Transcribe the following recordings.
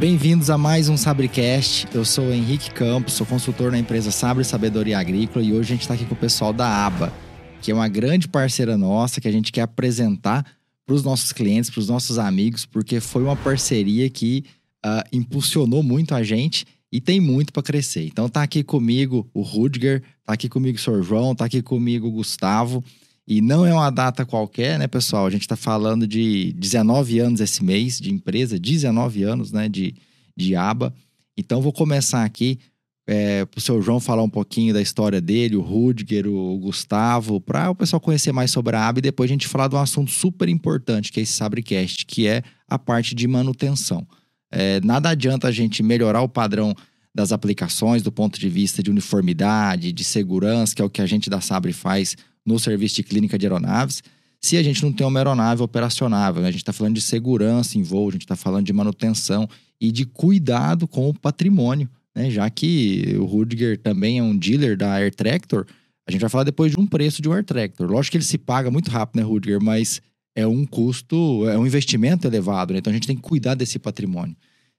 Bem-vindos a mais um Sabrecast. Eu sou o Henrique Campos, sou consultor na empresa Sabre Sabedoria Agrícola e hoje a gente está aqui com o pessoal da ABA, que é uma grande parceira nossa que a gente quer apresentar para os nossos clientes, para os nossos amigos, porque foi uma parceria que uh, impulsionou muito a gente e tem muito para crescer. Então tá aqui comigo o Rudger, tá aqui comigo o Sr. João, tá aqui comigo o Gustavo. E não é uma data qualquer, né, pessoal? A gente está falando de 19 anos esse mês de empresa, 19 anos, né, de, de aba. Então, vou começar aqui é, para o seu João falar um pouquinho da história dele, o Rudger, o Gustavo, para o pessoal conhecer mais sobre a aba e depois a gente falar de um assunto super importante, que é esse Sabrecast, que é a parte de manutenção. É, nada adianta a gente melhorar o padrão das aplicações do ponto de vista de uniformidade, de segurança, que é o que a gente da Sabre faz no serviço de clínica de aeronaves, se a gente não tem uma aeronave operacionável. Né? A gente está falando de segurança em voo, a gente está falando de manutenção e de cuidado com o patrimônio. Né? Já que o Rudiger também é um dealer da Air Tractor, a gente vai falar depois de um preço de um Air Tractor. Lógico que ele se paga muito rápido, né, Rudiger? Mas é um custo, é um investimento elevado, né? Então a gente tem que cuidar desse patrimônio.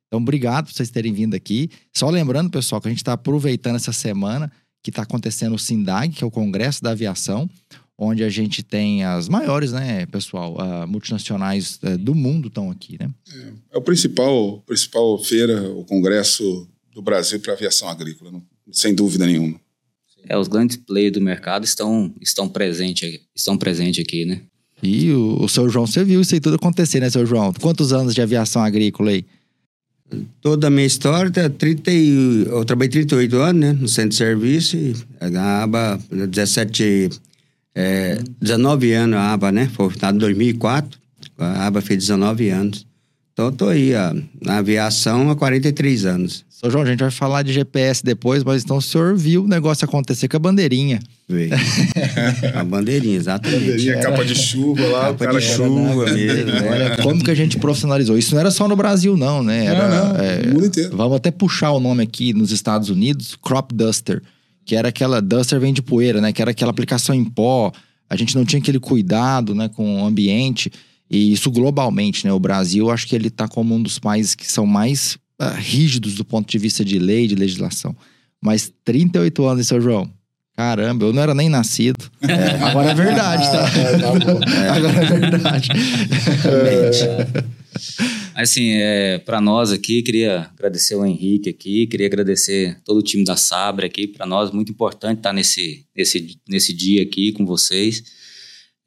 Então, obrigado por vocês terem vindo aqui. Só lembrando, pessoal, que a gente está aproveitando essa semana que está acontecendo o SINDAG, que é o Congresso da Aviação, onde a gente tem as maiores, né, pessoal, uh, multinacionais uh, do mundo estão aqui, né? É, é, o principal, principal feira, o Congresso do Brasil para aviação agrícola, não, sem dúvida nenhuma. É, os grandes players do mercado estão, estão presentes estão presente aqui, né? E o, o seu João, você viu isso aí tudo acontecer, né, seu João? Quantos anos de aviação agrícola aí? Toda a minha história, 30 tá e, eu trabalhei 38 anos, né, no centro de serviço, e a aba, 17, é, 19 anos a aba, né, foi fundada em 2004, a aba fez 19 anos. Então, eu tô aí, ó, na aviação há 43 anos. João, a gente vai falar de GPS depois, mas então o senhor viu o negócio acontecer com a bandeirinha. Veio. a bandeirinha, exatamente. Bandeirinha, capa de chuva lá. Capa de chuva mesmo. Né? Olha como que a gente profissionalizou. Isso não era só no Brasil, não, né? Era, não, não, é, mundo inteiro. Vamos até puxar o nome aqui nos Estados Unidos, Crop Duster, que era aquela, Duster vem de poeira, né? Que era aquela aplicação em pó. A gente não tinha aquele cuidado, né, com o ambiente. E isso globalmente, né? O Brasil, acho que ele está como um dos países que são mais uh, rígidos do ponto de vista de lei, de legislação. Mas 38 anos, seu João. Caramba, eu não era nem nascido. É, agora é verdade, tá? É, agora é verdade. Assim, é, para nós aqui, queria agradecer o Henrique aqui, queria agradecer todo o time da Sabre aqui. Para nós, muito importante estar nesse, nesse, nesse dia aqui com vocês.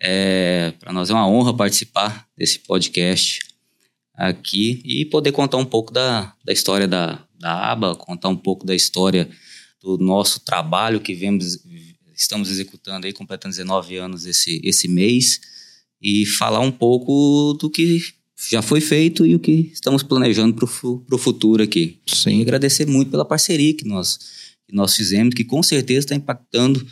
É, para nós é uma honra participar desse podcast aqui e poder contar um pouco da, da história da, da aba, contar um pouco da história do nosso trabalho que vemos, estamos executando aí, completando 19 anos esse, esse mês, e falar um pouco do que já foi feito e o que estamos planejando para o futuro aqui. Sim. E agradecer muito pela parceria que nós, que nós fizemos, que com certeza está impactando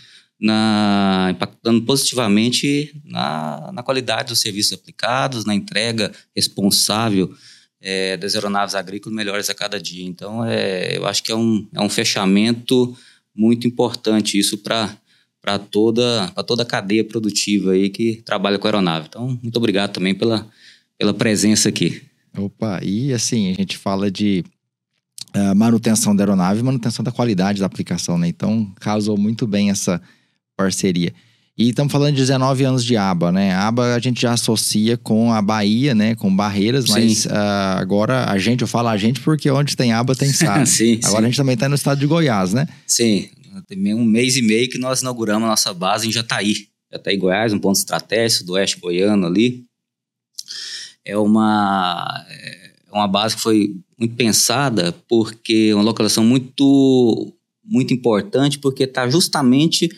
na, impactando positivamente na, na qualidade dos serviços aplicados, na entrega responsável é, das aeronaves agrícolas melhores a cada dia. Então, é, eu acho que é um, é um fechamento muito importante isso para para toda, toda a cadeia produtiva aí que trabalha com aeronave. Então, muito obrigado também pela, pela presença aqui. Opa, e assim, a gente fala de uh, manutenção da aeronave manutenção da qualidade da aplicação, né? Então, casou muito bem essa, parceria. E estamos falando de 19 anos de aba, né? A aba a gente já associa com a Bahia, né? Com Barreiras, Sim. mas uh, agora a gente, eu falo a gente porque onde tem aba tem SAB. sim, agora sim. a gente também está no estado de Goiás, né? Sim, tem um mês e meio que nós inauguramos a nossa base em Jataí. Jataí, Goiás, um ponto estratégico do oeste goiano ali. É uma, é uma base que foi muito pensada porque é uma localização muito, muito importante porque está justamente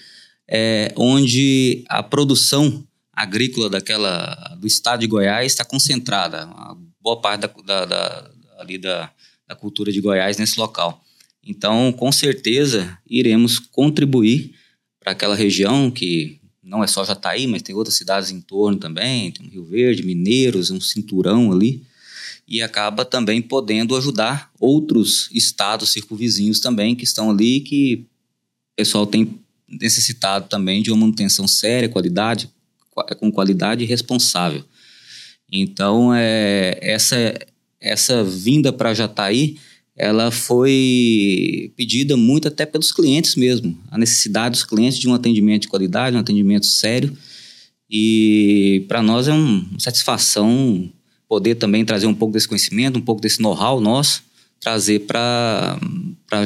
é, onde a produção agrícola daquela do estado de Goiás está concentrada, uma boa parte da, da, da ali da, da cultura de Goiás nesse local. Então, com certeza, iremos contribuir para aquela região que não é só Jataí, mas tem outras cidades em torno também, tem Rio Verde, Mineiros, um cinturão ali, e acaba também podendo ajudar outros estados circunvizinhos também que estão ali, que o pessoal tem necessitado também de uma manutenção séria, qualidade, com qualidade responsável. Então, é, essa, essa vinda para Jataí, ela foi pedida muito até pelos clientes mesmo. A necessidade dos clientes de um atendimento de qualidade, um atendimento sério. E para nós é uma satisfação poder também trazer um pouco desse conhecimento, um pouco desse know-how nosso, trazer para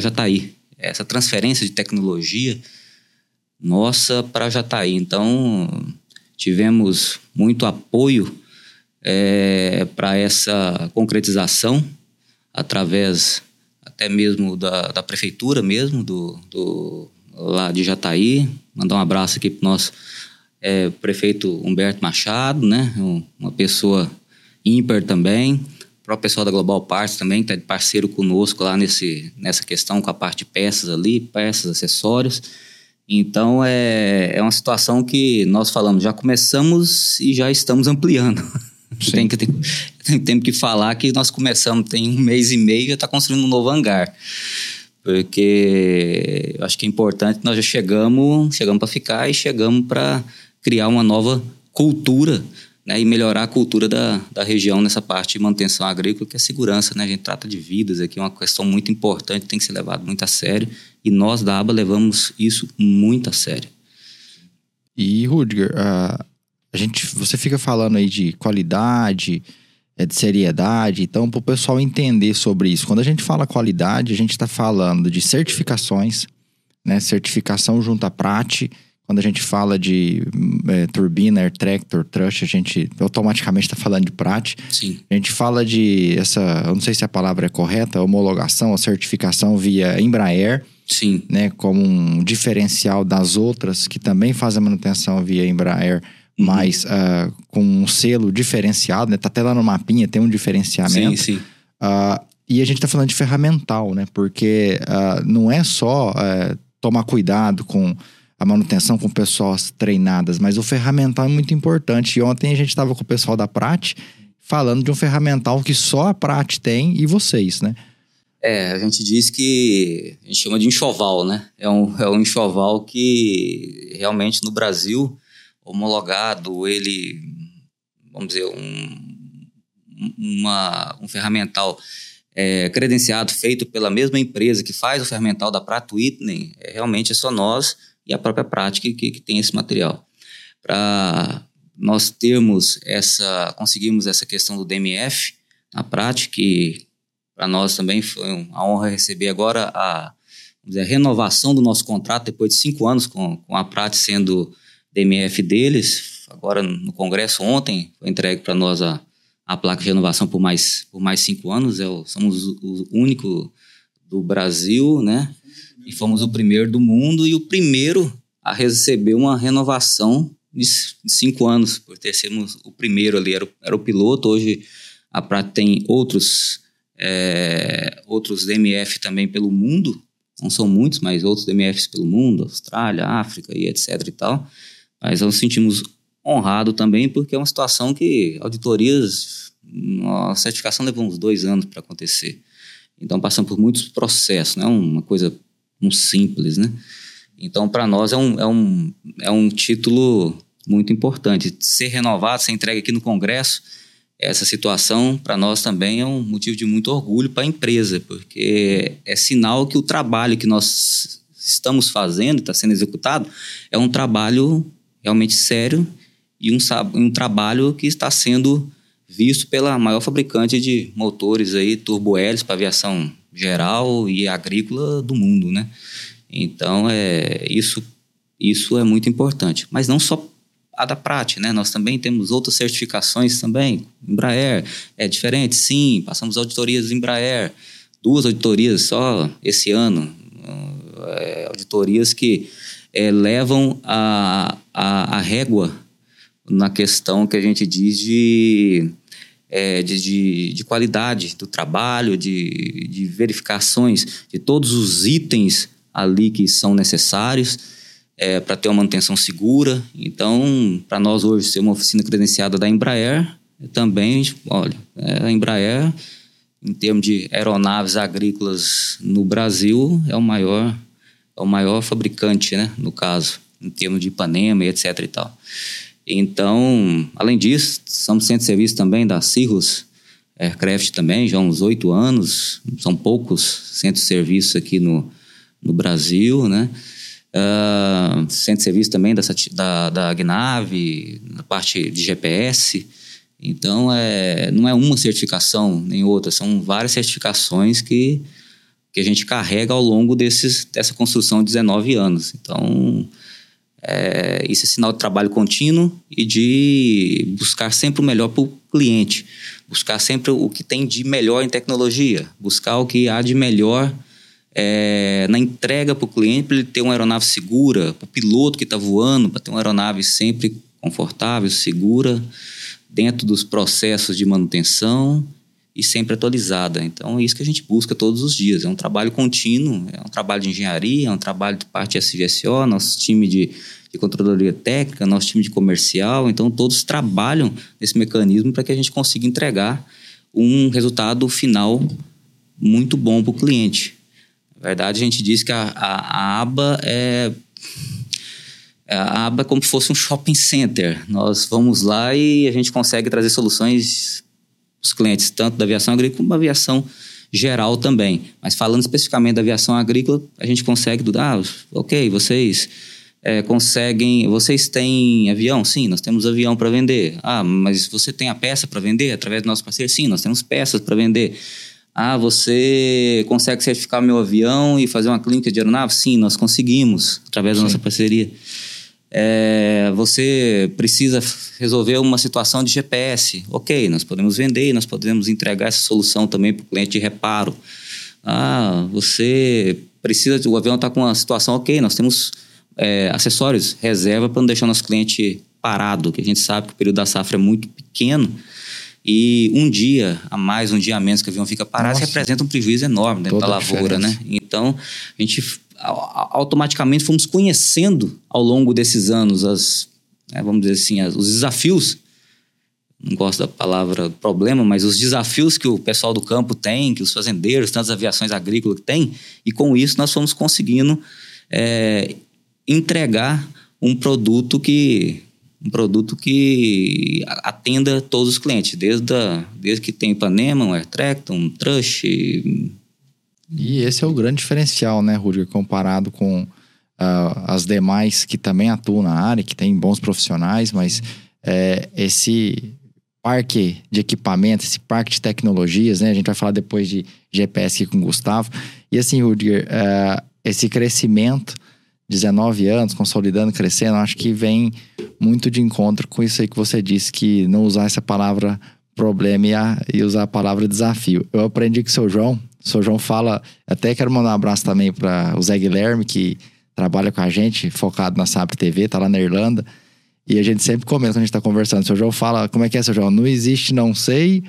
Jataí. Essa transferência de tecnologia nossa para Jataí. Então, tivemos muito apoio é, para essa concretização através até mesmo da, da prefeitura mesmo, do, do, lá de Jataí. Mandar um abraço aqui para o nosso é, prefeito Humberto Machado, né? uma pessoa ímpar também. O próprio pessoal da Global Parts também, que está parceiro conosco lá nesse, nessa questão com a parte de peças ali, peças, acessórios. Então é, é uma situação que nós falamos, já começamos e já estamos ampliando. tem, que, tem, tem tempo que falar que nós começamos, tem um mês e meio e já está construindo um novo hangar. Porque eu acho que é importante, nós já chegamos, chegamos para ficar e chegamos para criar uma nova cultura né, e melhorar a cultura da, da região nessa parte de manutenção agrícola, que é segurança. Né? A gente trata de vidas aqui, é uma questão muito importante, tem que ser levado muito a sério. E nós da ABA levamos isso muito a sério. E, Rudger, uh, a gente, você fica falando aí de qualidade, é de seriedade. Então, para o pessoal entender sobre isso, quando a gente fala qualidade, a gente está falando de certificações, né? Certificação junto à PRAT. Quando a gente fala de é, turbina, air tractor, trush, a gente automaticamente está falando de PRAT. Sim. A gente fala de essa, eu não sei se a palavra é correta, homologação ou certificação via Embraer. Sim. Né, como um diferencial das outras que também fazem manutenção via Embraer Uhum. mas uh, com um selo diferenciado, né? Tá até lá no mapinha, tem um diferenciamento. Sim, sim. Uh, e a gente tá falando de ferramental, né? Porque uh, não é só eh, tomar cuidado com a manutenção com pessoas treinadas, mas o ferramental é muito importante. E ontem a gente estava com o pessoal da Prat falando de um ferramental que só a Prat tem e vocês, né? É, a gente diz que a gente chama de enxoval, né? É um, é um enxoval que realmente no Brasil homologado, ele, vamos dizer, um, uma, um ferramental é, credenciado, feito pela mesma empresa que faz o ferramental da Pratt Whitney, é, realmente é só nós e a própria prática que, que tem esse material. Para nós termos essa, conseguimos essa questão do DMF na prática, que para nós também foi uma honra receber agora a, dizer, a renovação do nosso contrato depois de cinco anos com, com a Prat sendo DMF deles. Agora, no Congresso, ontem, foi entregue para nós a, a placa de renovação por mais, por mais cinco anos. É somos o, o único do Brasil, né? E fomos o primeiro do mundo e o primeiro a receber uma renovação de cinco anos, por ter sido o primeiro ali, era o, era o piloto. Hoje a Prata tem outros, é, outros DMF também pelo mundo, não são muitos, mas outros DMFs pelo mundo, Austrália, África e etc e tal. Mas nós sentimos honrados também, porque é uma situação que auditorias, a certificação levou uns dois anos para acontecer. Então, passamos por muitos processos, não é uma coisa um simples, né? Então, para nós é um, é, um, é um título muito importante. Ser renovado, ser entregue aqui no Congresso, essa situação para nós também é um motivo de muito orgulho para a empresa, porque é sinal que o trabalho que nós estamos fazendo, está sendo executado, é um trabalho realmente sério e um, um trabalho que está sendo visto pela maior fabricante de motores aí, turbo-hélices para aviação geral e agrícola do mundo, né? Então, é, isso, isso é muito importante. Mas não só a da Prat, né? Nós também temos outras certificações também. Embraer é diferente, sim. Passamos auditorias Embraer, duas auditorias só esse ano. É, auditorias que é, levam a, a, a, régua na questão que a gente diz de, é, de, de, de, qualidade do trabalho, de, de verificações de todos os itens ali que são necessários é, para ter uma manutenção segura. Então, para nós hoje ser uma oficina credenciada da Embraer, também, olha, é, a Embraer, em termos de aeronaves agrícolas no Brasil, é o maior é o maior fabricante, né, no caso, em termos de Ipanema e etc e tal. Então, além disso, somos centro de serviço também da Cirrus, Aircraft também, já há uns oito anos. São poucos centros de serviço aqui no, no Brasil, né? Uh, centro de serviço também da, da, da na parte de GPS. Então, é, não é uma certificação nem outra, são várias certificações que, que a gente carrega ao longo desses, dessa construção de 19 anos. Então, é, isso é sinal de trabalho contínuo e de buscar sempre o melhor para o cliente, buscar sempre o que tem de melhor em tecnologia, buscar o que há de melhor é, na entrega para o cliente, para ele ter uma aeronave segura, para o piloto que está voando, para ter uma aeronave sempre confortável, segura, dentro dos processos de manutenção e sempre atualizada. Então, é isso que a gente busca todos os dias. É um trabalho contínuo, é um trabalho de engenharia, é um trabalho de parte SVSO, nosso time de, de controladoria técnica, nosso time de comercial. Então, todos trabalham nesse mecanismo para que a gente consiga entregar um resultado final muito bom para o cliente. Na verdade, a gente diz que a, a, a aba é a aba é como se fosse um shopping center. Nós vamos lá e a gente consegue trazer soluções os clientes, tanto da aviação agrícola como da aviação geral também. Mas falando especificamente da aviação agrícola, a gente consegue, ah, ok, vocês é, conseguem, vocês têm avião? Sim, nós temos avião para vender. Ah, mas você tem a peça para vender através do nosso parceiro? Sim, nós temos peças para vender. Ah, você consegue certificar meu avião e fazer uma clínica de aeronave? Sim, nós conseguimos, através da Sim. nossa parceria. É, você precisa resolver uma situação de GPS. Ok, nós podemos vender nós podemos entregar essa solução também para o cliente de reparo. Ah, você precisa, o avião está com uma situação ok, nós temos é, acessórios, reserva para não deixar nosso cliente parado, que a gente sabe que o período da safra é muito pequeno e um dia a mais, um dia a menos que o avião fica parado, representa um prejuízo enorme dentro Toda da lavoura, né? Então, a gente automaticamente fomos conhecendo ao longo desses anos as, né, vamos dizer assim, as, os desafios. Não gosto da palavra problema, mas os desafios que o pessoal do campo tem, que os fazendeiros, tantas aviações agrícolas têm, e com isso nós fomos conseguindo é, entregar um produto que um produto que atenda todos os clientes, desde, a, desde que tem Ipanema, um AirTract, um Trush, e esse é o grande diferencial, né, Rudiger, comparado com uh, as demais que também atuam na área, que tem bons profissionais, mas é, esse parque de equipamentos, esse parque de tecnologias, né? A gente vai falar depois de GPS aqui com o Gustavo. E assim, Rudiger, uh, esse crescimento, 19 anos, consolidando, crescendo, acho que vem muito de encontro com isso aí que você disse, que não usar essa palavra problema e, a, e usar a palavra desafio. Eu aprendi com o seu João, o seu João fala, até quero mandar um abraço também para o Zé Guilherme, que trabalha com a gente, focado na Sabre TV, tá lá na Irlanda. E a gente sempre comenta quando a gente tá conversando. O seu João fala, como é que é, seu João? Não existe não sei.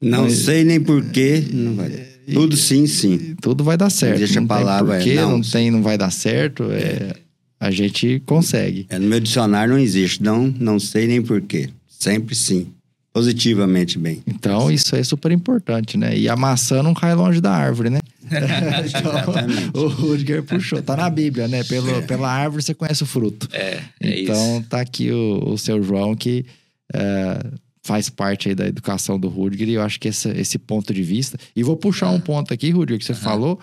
Não, não sei nem porquê. Não vai. Tudo sim, sim. Tudo vai dar certo. Deixa a palavra. Tem porquê, não, não tem, não vai dar certo. É, a gente consegue. É, no meu dicionário não existe. Não, não sei nem porquê. Sempre sim positivamente bem. Então, isso é super importante, né? E a maçã não cai longe da árvore, né? então, o Rudiger puxou. Tá na Bíblia, né? Pelo, é. Pela árvore você conhece o fruto. É, é então, isso. tá aqui o, o seu João que é, faz parte aí da educação do Rudiger e eu acho que esse, esse ponto de vista... E vou puxar um ponto aqui, Rudiger, que você falou.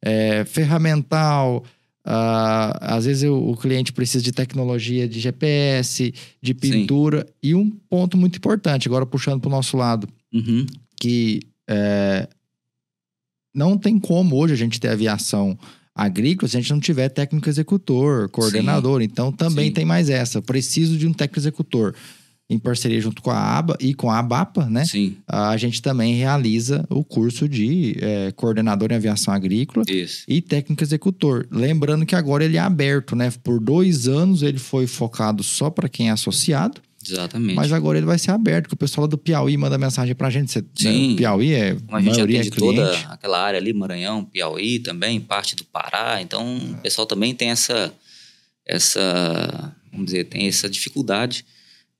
É, ferramental Uh, às vezes eu, o cliente precisa de tecnologia de GPS, de pintura. Sim. E um ponto muito importante, agora puxando para o nosso lado, uhum. que é, não tem como hoje a gente ter aviação agrícola se a gente não tiver técnico executor, coordenador. Sim. Então também Sim. tem mais essa. Preciso de um técnico executor em parceria junto com a ABA e com a ABAPA, né? Sim. A gente também realiza o curso de é, coordenador em aviação agrícola Isso. e técnico executor. Lembrando que agora ele é aberto, né? Por dois anos ele foi focado só para quem é associado. Exatamente. Mas agora ele vai ser aberto, que o pessoal do Piauí manda mensagem pra gente. Você, Sim. Né? Piauí é. A gente atende é toda aquela área ali, Maranhão, Piauí também, parte do Pará. Então, o pessoal também tem essa. essa vamos dizer, tem essa dificuldade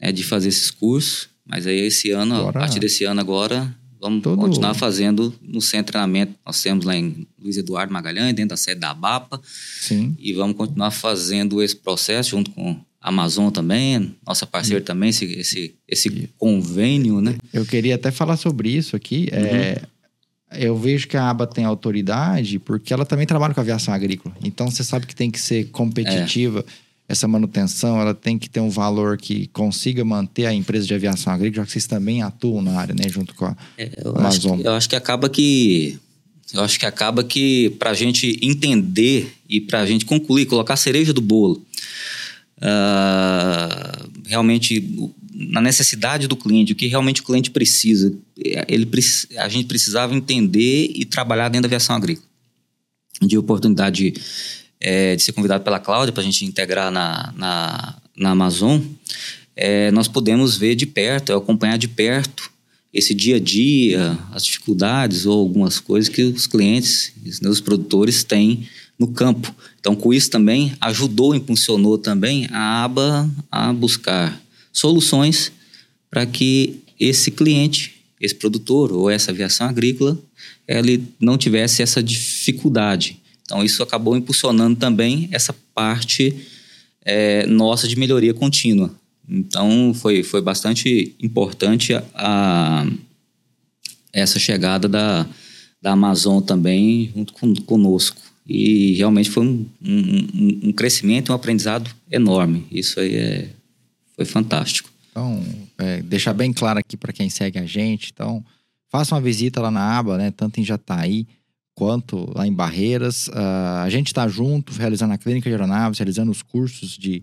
é, de fazer esses cursos. Mas aí esse ano, agora, a partir desse ano agora, vamos todo... continuar fazendo no centro de treinamento. Nós temos lá em Luiz Eduardo Magalhães, dentro da sede da ABAPA. Sim. E vamos continuar fazendo esse processo junto com Amazon também, nossa parceira também, esse, esse, esse convênio, né? Eu queria até falar sobre isso aqui. É, eu vejo que a aba tem autoridade porque ela também trabalha com aviação agrícola. Então você sabe que tem que ser competitiva. Essa manutenção, ela tem que ter um valor que consiga manter a empresa de aviação agrícola, já que vocês também atuam na área, né? Junto com a É, eu, acho que, eu acho que acaba que. Eu acho que acaba que para a gente entender e para a gente concluir, colocar a cereja do bolo, ah, realmente na necessidade do cliente, o que realmente o cliente precisa, é, ele, a gente precisava entender e trabalhar dentro da aviação agrícola. De oportunidade é, de ser convidado pela Cláudia para a gente integrar na, na, na Amazon, é, nós podemos ver de perto, acompanhar de perto esse dia a dia, as dificuldades ou algumas coisas que os clientes, os produtores têm no campo. Então, com isso também ajudou, impulsionou também a aba a buscar soluções para que esse cliente, esse produtor ou essa aviação agrícola, ele não tivesse essa dificuldade. Então, isso acabou impulsionando também essa parte é, nossa de melhoria contínua. Então, foi, foi bastante importante a, a- essa chegada da, da Amazon também junto com, conosco. E realmente foi um, um, um- crescimento e um aprendizado enorme. Isso aí é, foi fantástico. Então, é, deixar bem claro aqui para quem segue a gente. Então, faça uma visita lá na aba, né? Tanto em Jataí quanto lá em Barreiras. Ah, a gente está junto, realizando a clínica de aeronaves, realizando os cursos de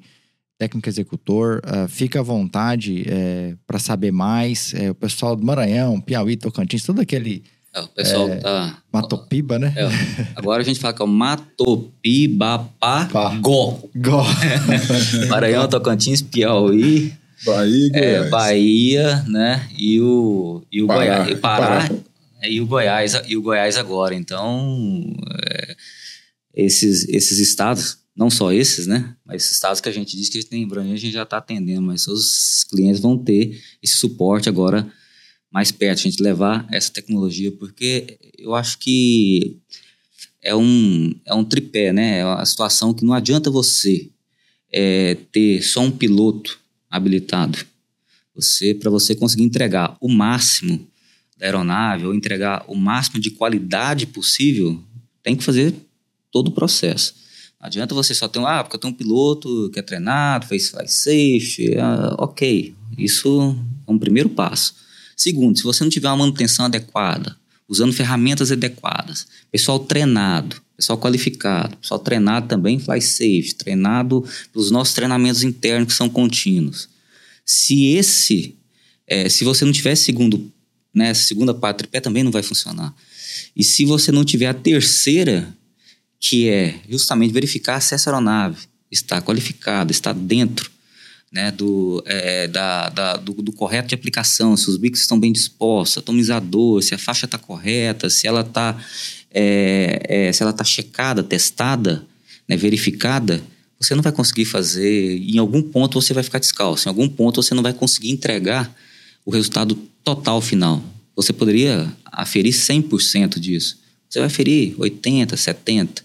técnico executor. Ah, fica à vontade para saber mais. É, o pessoal do Maranhão, Piauí, Tocantins, todo aquele É, o pessoal tá. Matopiba, né? É, agora a gente fala que é o Matopibapagó. Gó. Maranhão, Tocantins, Piauí, Bahia é. Bahia, né? E o, e o Pará. Goiás. E Pará, Pará. É, e o Goiás e o Goiás agora. Então, é, esses, esses estados, não só esses, né? Mas esses estados que a gente diz que a gente tem em Brasília, a gente já está atendendo, mas os clientes vão ter esse suporte agora mais perto, a gente levar essa tecnologia, porque eu acho que é um, é um tripé, né? É uma situação que não adianta você é, ter só um piloto habilitado. Você, para você conseguir entregar o máximo da aeronave ou entregar o máximo de qualidade possível, tem que fazer todo o processo. Não adianta você só ter ah, porque eu tenho um piloto que é treinado, fez faz safety, ah, ok. Isso é um primeiro passo. Segundo, se você não tiver uma manutenção adequada, usando ferramentas adequadas, pessoal treinado, pessoal qualificado, pessoal treinado também faz safe, treinado pelos nossos treinamentos internos que são contínuos. Se esse, eh, se você não tiver segundo, né, segunda do tripé também não vai funcionar. E se você não tiver a terceira, que é justamente verificar se essa aeronave está qualificada, está dentro né, do, é, da, da- do, do correto de aplicação, se os bicos estão bem dispostos, atomizador, se a faixa está correta, se ela está se ela tá checada, testada, né, verificada, você não vai conseguir fazer. Em algum ponto você vai ficar descalço, em algum ponto você não vai conseguir entregar o resultado total final. Você poderia aferir 100% disso. Você vai aferir 80, 70.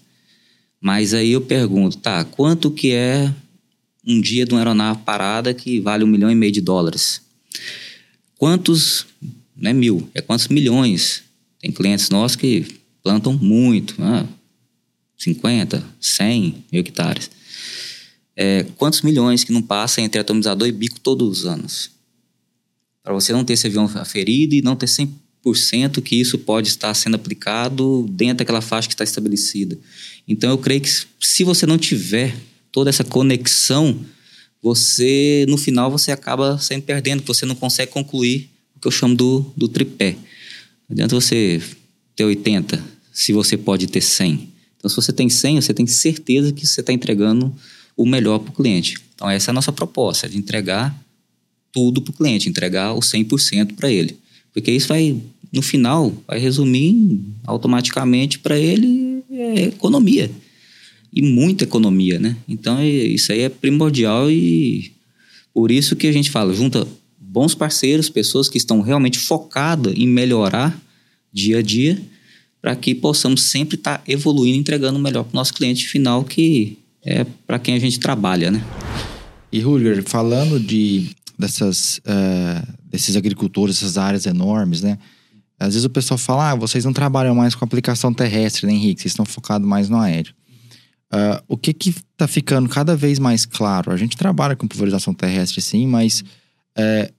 Mas aí eu pergunto, tá, quanto que é um dia de uma aeronave parada que vale um milhão e meio de dólares? Quantos, não é mil, é quantos milhões? Tem clientes nossos que plantam muito, né? 50, 100 mil hectares. É, quantos milhões que não passa entre atomizador e bico todos os anos? Para você não ter esse avião aferido e não ter 100% que isso pode estar sendo aplicado dentro daquela faixa que está estabelecida. Então, eu creio que se você não tiver toda essa conexão, você, no final, você acaba sempre perdendo, você não consegue concluir o que eu chamo do, do tripé. Não adianta você ter 80, se você pode ter 100. Então, se você tem 100, você tem certeza que você está entregando o melhor para o cliente. Então, essa é a nossa proposta, de entregar tudo para o cliente, entregar o 100% para ele. Porque isso vai, no final, vai resumir automaticamente para ele é, economia. E muita economia, né? Então, é- isso aí é primordial e por isso que a gente fala, junta bons parceiros, pessoas que estão realmente focadas em melhorar dia a dia, para que possamos sempre estar evoluindo, entregando o melhor para o nosso cliente final, que é para quem a gente trabalha, né? E, Rudiger, falando de, dessas, uh, desses agricultores, essas áreas enormes, né? Às vezes o pessoal fala, ah, vocês não trabalham mais com aplicação terrestre, né, Henrique? Vocês estão focados mais no aéreo. Uh, o que que tá ficando cada vez mais claro? A gente trabalha com pulverização terrestre, sim, mas uh,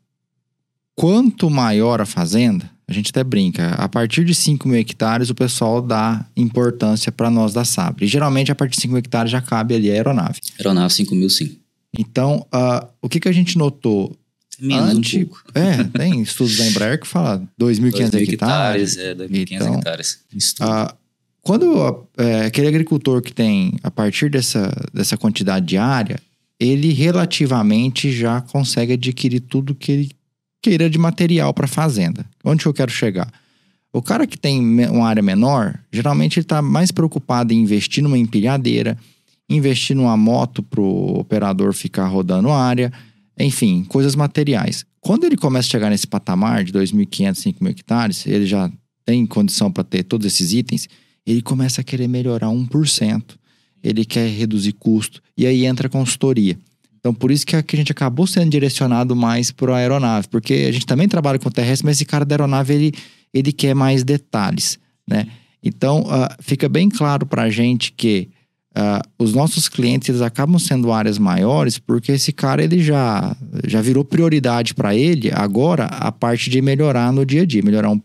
quanto maior a fazenda, a gente até brinca, a partir de 5 mil hectares o pessoal dá importância para nós da Sabre. E geralmente a partir de 5 mil hectares já cabe ali a aeronave. Aeronave 5 mil, sim. Então, uh, o que, que a gente notou? Menos Antes, um pouco. É, tem estudos da Embraer que falam 2.500 hectares. É, 2.500 então, hectares. Uh, quando é, aquele agricultor que tem, a partir dessa, dessa quantidade de área, ele relativamente já consegue adquirir tudo que ele queira de material para fazenda. Onde eu quero chegar? O cara que tem uma área menor, geralmente ele está mais preocupado em investir numa empilhadeira, investir numa moto para o operador ficar rodando área, enfim, coisas materiais. Quando ele começa a chegar nesse patamar de 2.500, 5.000 hectares, ele já tem condição para ter todos esses itens, ele começa a querer melhorar 1%. Ele quer reduzir custo. E aí entra a consultoria. Então, por isso que a gente acabou sendo direcionado mais para a aeronave. Porque a gente também trabalha com terrestre, mas esse cara da aeronave, ele, ele quer mais detalhes, né? Então, uh, fica bem claro para a gente que Uh, os nossos clientes eles acabam sendo áreas maiores porque esse cara ele já, já virou prioridade para ele agora a parte de melhorar no dia a dia, melhorar 1%,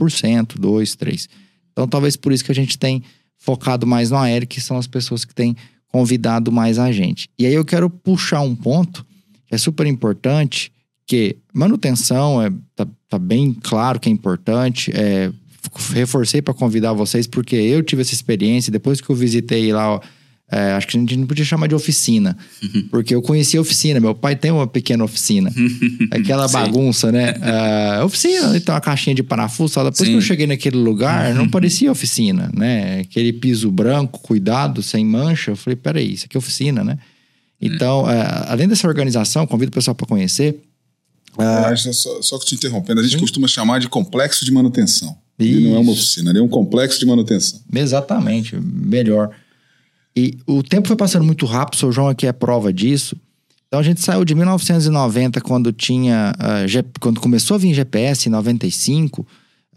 2%, 3%. Então talvez por isso que a gente tem focado mais no aéreo, que são as pessoas que têm convidado mais a gente. E aí eu quero puxar um ponto que é super importante, que manutenção é, tá, tá bem claro que é importante, é, reforcei para convidar vocês porque eu tive essa experiência, depois que eu visitei lá... Ó, é, acho que a gente não podia chamar de oficina, uhum. porque eu conheci a oficina. Meu pai tem uma pequena oficina, aquela bagunça, né? Uh, oficina, tem então, uma caixinha de parafuso. Depois Sim. que eu cheguei naquele lugar, não parecia oficina, né? Aquele piso branco, cuidado, sem mancha. Eu falei, peraí, isso aqui é oficina, né? Então, uh, além dessa organização, convido o pessoal para conhecer. Uh, só, só que te interrompendo, a gente sim. costuma chamar de complexo de manutenção. E não é uma oficina, é um complexo de manutenção. Exatamente, melhor. E o tempo foi passando muito rápido, o seu João aqui é prova disso. Então a gente saiu de 1990, quando tinha. Uh, quando começou a vir GPS em 95. Uh,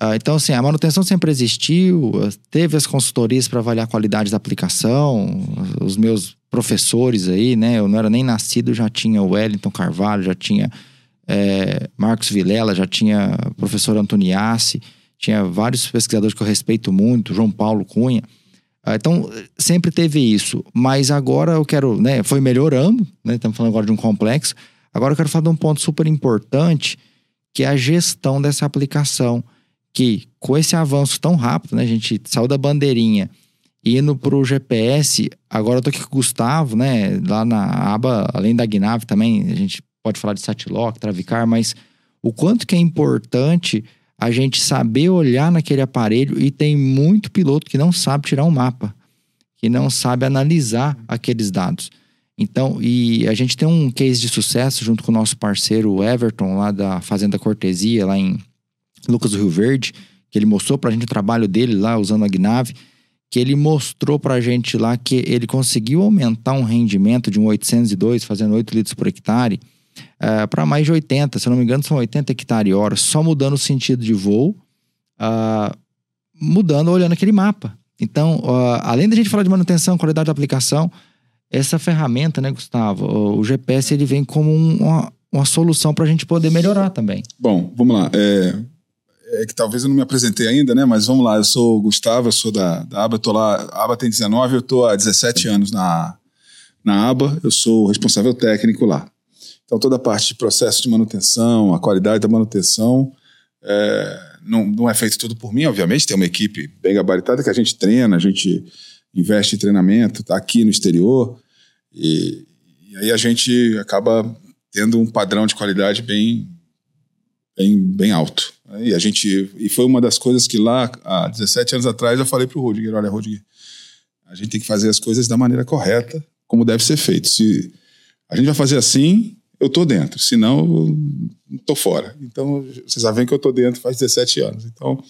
ah, então, assim, a manutenção sempre existiu, teve as consultorias para avaliar a qualidade da aplicação, os meus professores aí, né? Eu não era nem nascido, já tinha o Wellington Carvalho, já tinha é, Marcos Vilela, já tinha o professor Antoniassi, tinha vários pesquisadores que eu respeito muito, João Paulo Cunha. Ah, então, sempre teve isso. Mas agora eu quero, né? Foi melhorando, né? Estamos falando agora de um complexo. Agora eu quero falar de um ponto super importante, que é a gestão dessa aplicação. Que com esse avanço tão rápido, né? A gente saiu da bandeirinha indo para o GPS. Agora eu tô aqui com o Gustavo, né? Lá na aba, além da Gnave também, a gente pode falar de Satlock, Travicar, mas o quanto que é importante a gente saber olhar naquele aparelho e tem muito piloto que não sabe tirar um mapa, que não sabe analisar aqueles dados. Então, e a gente tem um case de sucesso junto com o nosso parceiro Everton, lá da Fazenda Cortesia, lá em Lucas do Rio Verde, que ele mostrou pra gente o trabalho dele lá usando a Gnave, que ele mostrou pra gente lá que ele conseguiu aumentar um rendimento de um 802, fazendo 8 litros por hectare, uh, para mais de 80, se não me engano, são 80 hectare hora, só mudando o sentido de voo, uh, mudando, olhando aquele mapa. Então, uh, além da gente falar de manutenção, qualidade da aplicação, essa ferramenta, né, Gustavo, o GPS ele vem como um, uma, uma solução para a gente poder melhorar também. Bom, vamos lá. É, é, que talvez eu não me apresentei ainda, né? Mas vamos lá, eu sou o Gustavo, eu sou da, da ABA, tô lá, a ABA tem 19, eu tô há 17 anos na, na ABA, eu sou responsável técnico lá. Então, toda a parte de processo de manutenção, a qualidade da manutenção, é, não, não é feito tudo por mim, obviamente. Tem uma equipe bem gabaritada que a gente treina, a gente investe em treinamento, está aqui no exterior. E, e, aí a gente acaba tendo um padrão de qualidade bem, bem, bem alto. E a gente e foi uma das coisas que lá há 17 anos atrás eu falei para o Rudiger, olha Rudiger, a gente tem que fazer as coisas da maneira correta, como deve ser feito. Se a gente vai fazer assim, eu tô dentro, senão eu tô fora. Então, vocês já veem que eu tô dentro faz 17 anos. Então,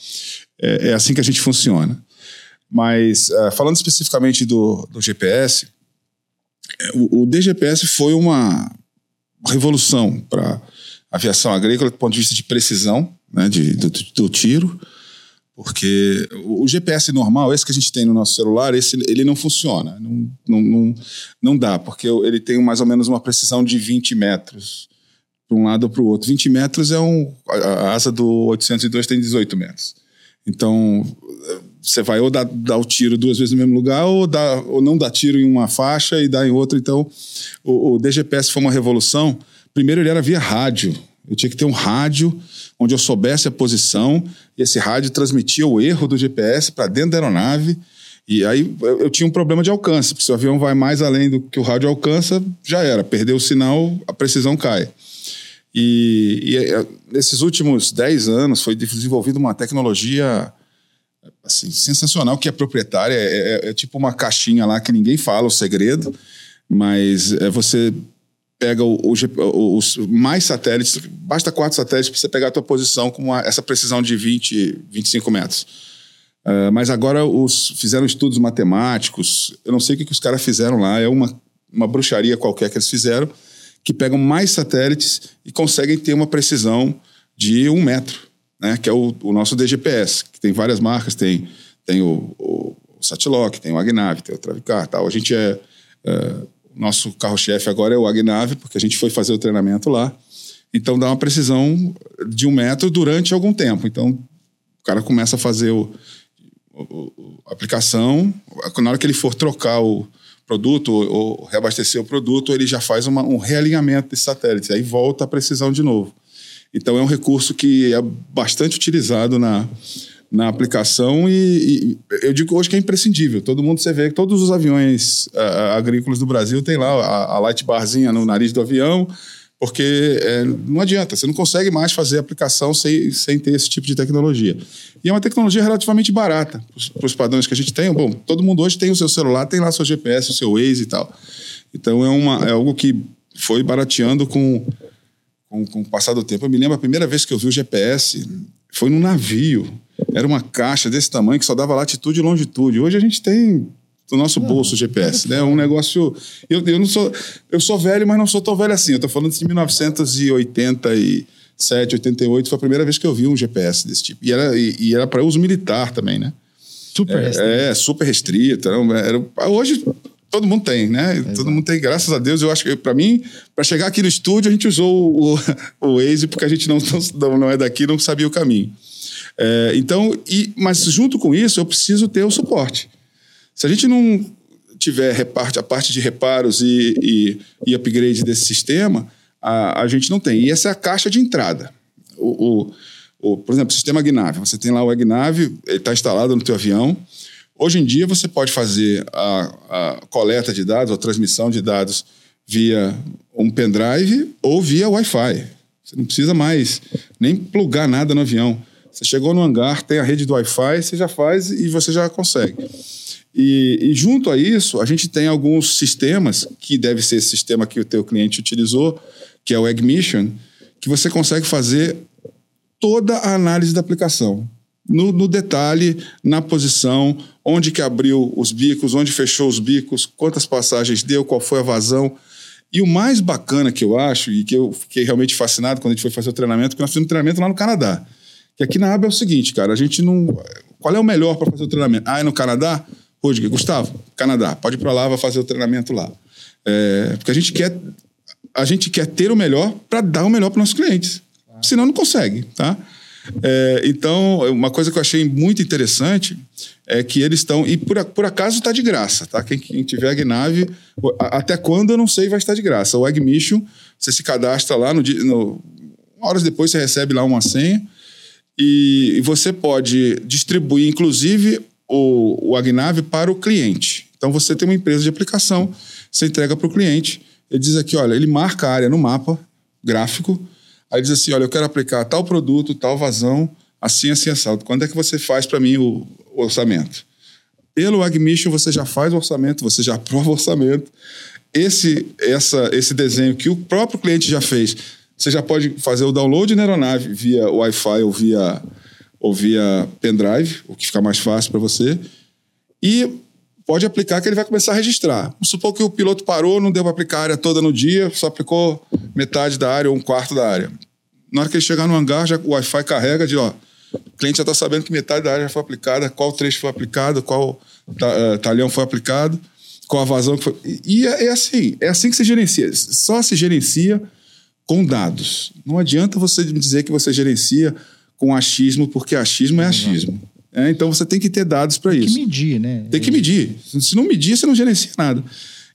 é, é assim que a gente funciona. Mas, uh, falando especificamente do, do GPS, é, o, o, DGPS foi uma, revolução para aviação agrícola do ponto de vista de precisão né, de, do, do tiro, porque o GPS normal, esse que a gente tem no nosso celular, esse, ele não funciona. Não, não, não, não dá, porque ele tem mais ou menos uma precisão de 20 metros para um lado ou para o outro. 20 metros é um. A asa do 802 tem 18 metros. Então, você vai ou dar, dar o tiro duas vezes no mesmo lugar, ou, dar, ou não dar tiro em uma faixa e dar em outra. Então, o, o DGPS foi uma revolução. Primeiro, ele era via rádio. Eu tinha que ter um rádio onde eu soubesse a posição, e esse rádio transmitia o erro do GPS para dentro da aeronave. E aí eu, tinha um problema de alcance, porque se o avião vai mais além do que o rádio alcança, já era. Perdeu o sinal, a precisão cai. E, e é, nesses últimos 10 anos foi desenvolvida uma tecnologia assim, sensacional, que é proprietária. É, é, é, tipo uma caixinha lá que ninguém fala o segredo, mas é você pega o, o, os mais satélites, basta quatro satélites para você pegar a tua posição com uma, essa precisão de 20, 25 metros. Uh, mas agora os fizeram estudos matemáticos, eu não sei o que, que os caras fizeram lá, é uma, uma bruxaria qualquer que eles fizeram, que pegam mais satélites e conseguem ter uma precisão de um metro, né? que é o, o nosso DGPS, que tem várias marcas, tem, tem o, o, o tem o Agnav, tem o Travicar tal. A gente é, é nosso carro-chefe agora é o Agnave, porque a gente foi fazer o treinamento lá. Então dá uma precisão de um metro durante algum tempo. Então o cara começa a fazer o, o, a aplicação, na hora que ele for trocar o produto ou, ou reabastecer o produto, ele já faz uma, um realinhamento desse satélite, aí volta a precisão de novo. Então é um recurso que é bastante utilizado na, na aplicação e, e, eu digo hoje que é imprescindível. Todo mundo você vê que todos os aviões uh, agrícolas do Brasil tem lá a, a, light barzinha no nariz do avião, porque é, não adianta, você não consegue mais fazer aplicação sem, sem ter esse tipo de tecnologia. E é uma tecnologia relativamente barata para os padrões que a gente tem. Bom, todo mundo hoje tem o seu celular, tem lá seu GPS, o seu Waze e tal. Então é, uma, é algo que foi barateando com, com, com o passar do tempo. Eu me lembro a primeira vez que eu vi o GPS foi num navio. Era uma caixa desse tamanho que só dava latitude e longitude. Hoje a gente tem do nosso bolso o GPS, né? Um negócio. Eu, eu não sou. Eu sou velho, mas não sou tão velho assim. Eu tô falando de 1987, 88, foi a primeira vez que eu vi um GPS desse tipo. E era, e, e era para uso militar também, né? Super é, restrito. É, super restrito. Era, era, hoje todo mundo tem, né? Exato. Todo mundo tem, graças a Deus. Eu acho que, para mim, para chegar aqui no estúdio, a gente usou o, o Waze, porque a gente não, não, não é daqui, não sabia o caminho. É, então, e, mas junto com isso, eu preciso ter o suporte. Se a gente não tiver reparte, a parte de reparos e, e, e upgrade desse sistema, a, a, gente não tem. E essa é a caixa de entrada. O, o, o por exemplo, o sistema Gnave. Você tem lá o Gnave, ele está instalado no teu avião. Hoje em dia, você pode fazer a, a coleta de dados, a transmissão de dados via um pendrive ou via Wi-Fi. Você não precisa mais nem plugar nada no avião. Você chegou no hangar, tem a rede do Wi-Fi, você já faz e você já consegue. E, e, junto a isso, a gente tem alguns sistemas, que deve ser esse sistema que o teu cliente utilizou, que é o Mission, que você consegue fazer toda a análise da aplicação no, no, detalhe, na posição, onde que abriu os bicos, onde fechou os bicos, quantas passagens deu, qual foi a vazão. E o mais bacana que eu acho, e que eu fiquei realmente fascinado quando a gente foi fazer o treinamento, porque nós fizemos um treinamento lá no Canadá. Que aqui na aba é o seguinte, cara, a gente não. Qual é o melhor para fazer o treinamento? Ah, é no Canadá? Rodrigo, Gustavo, Canadá, pode ir para lá, vai fazer o treinamento lá. É, porque a gente quer a gente quer ter o melhor para dar o melhor para nossos clientes. Senão não consegue, tá? É, então, uma coisa que eu achei muito interessante é que eles estão. E por, por acaso está de graça, tá? Quem, quem tiver Agnave, até quando eu não sei, vai estar de graça. O Agmission, você se cadastra lá, no, no, horas depois você recebe lá uma senha e, e você pode distribuir, inclusive, o, o Agnave para o cliente. Então, você tem uma empresa de aplicação, você entrega para o cliente, ele diz aqui: olha, ele marca a área no mapa gráfico Aí diz assim: olha, eu quero aplicar tal produto, tal vazão, assim, assim, assado. Quando é que você faz para mim o, orçamento? Pelo Agmission você já faz o orçamento, você já aprova o orçamento. Esse, essa, esse desenho que o próprio cliente já fez, você já pode fazer o download na aeronave via Wi-Fi ou via, ou via pendrive, o que fica mais fácil para você. E pode aplicar que ele vai começar a registrar. Vamos supor que o piloto parou, não deu para aplicar a área toda no dia, só aplicou metade da área ou um quarto da área. Na hora que ele chegar no hangar, já, o Wi-Fi carrega de, ó, o cliente já está sabendo que metade da área já foi aplicada, qual trecho foi aplicado, qual uh, talhão foi aplicado, qual a vazão que foi. E é, é, assim, é assim que se gerencia. Só se gerencia com dados. Não adianta você dizer que você gerencia com achismo, porque achismo é achismo. É, então você tem que ter dados para isso. Tem que medir, né? Tem que medir. Se não medir, você não gerencia nada.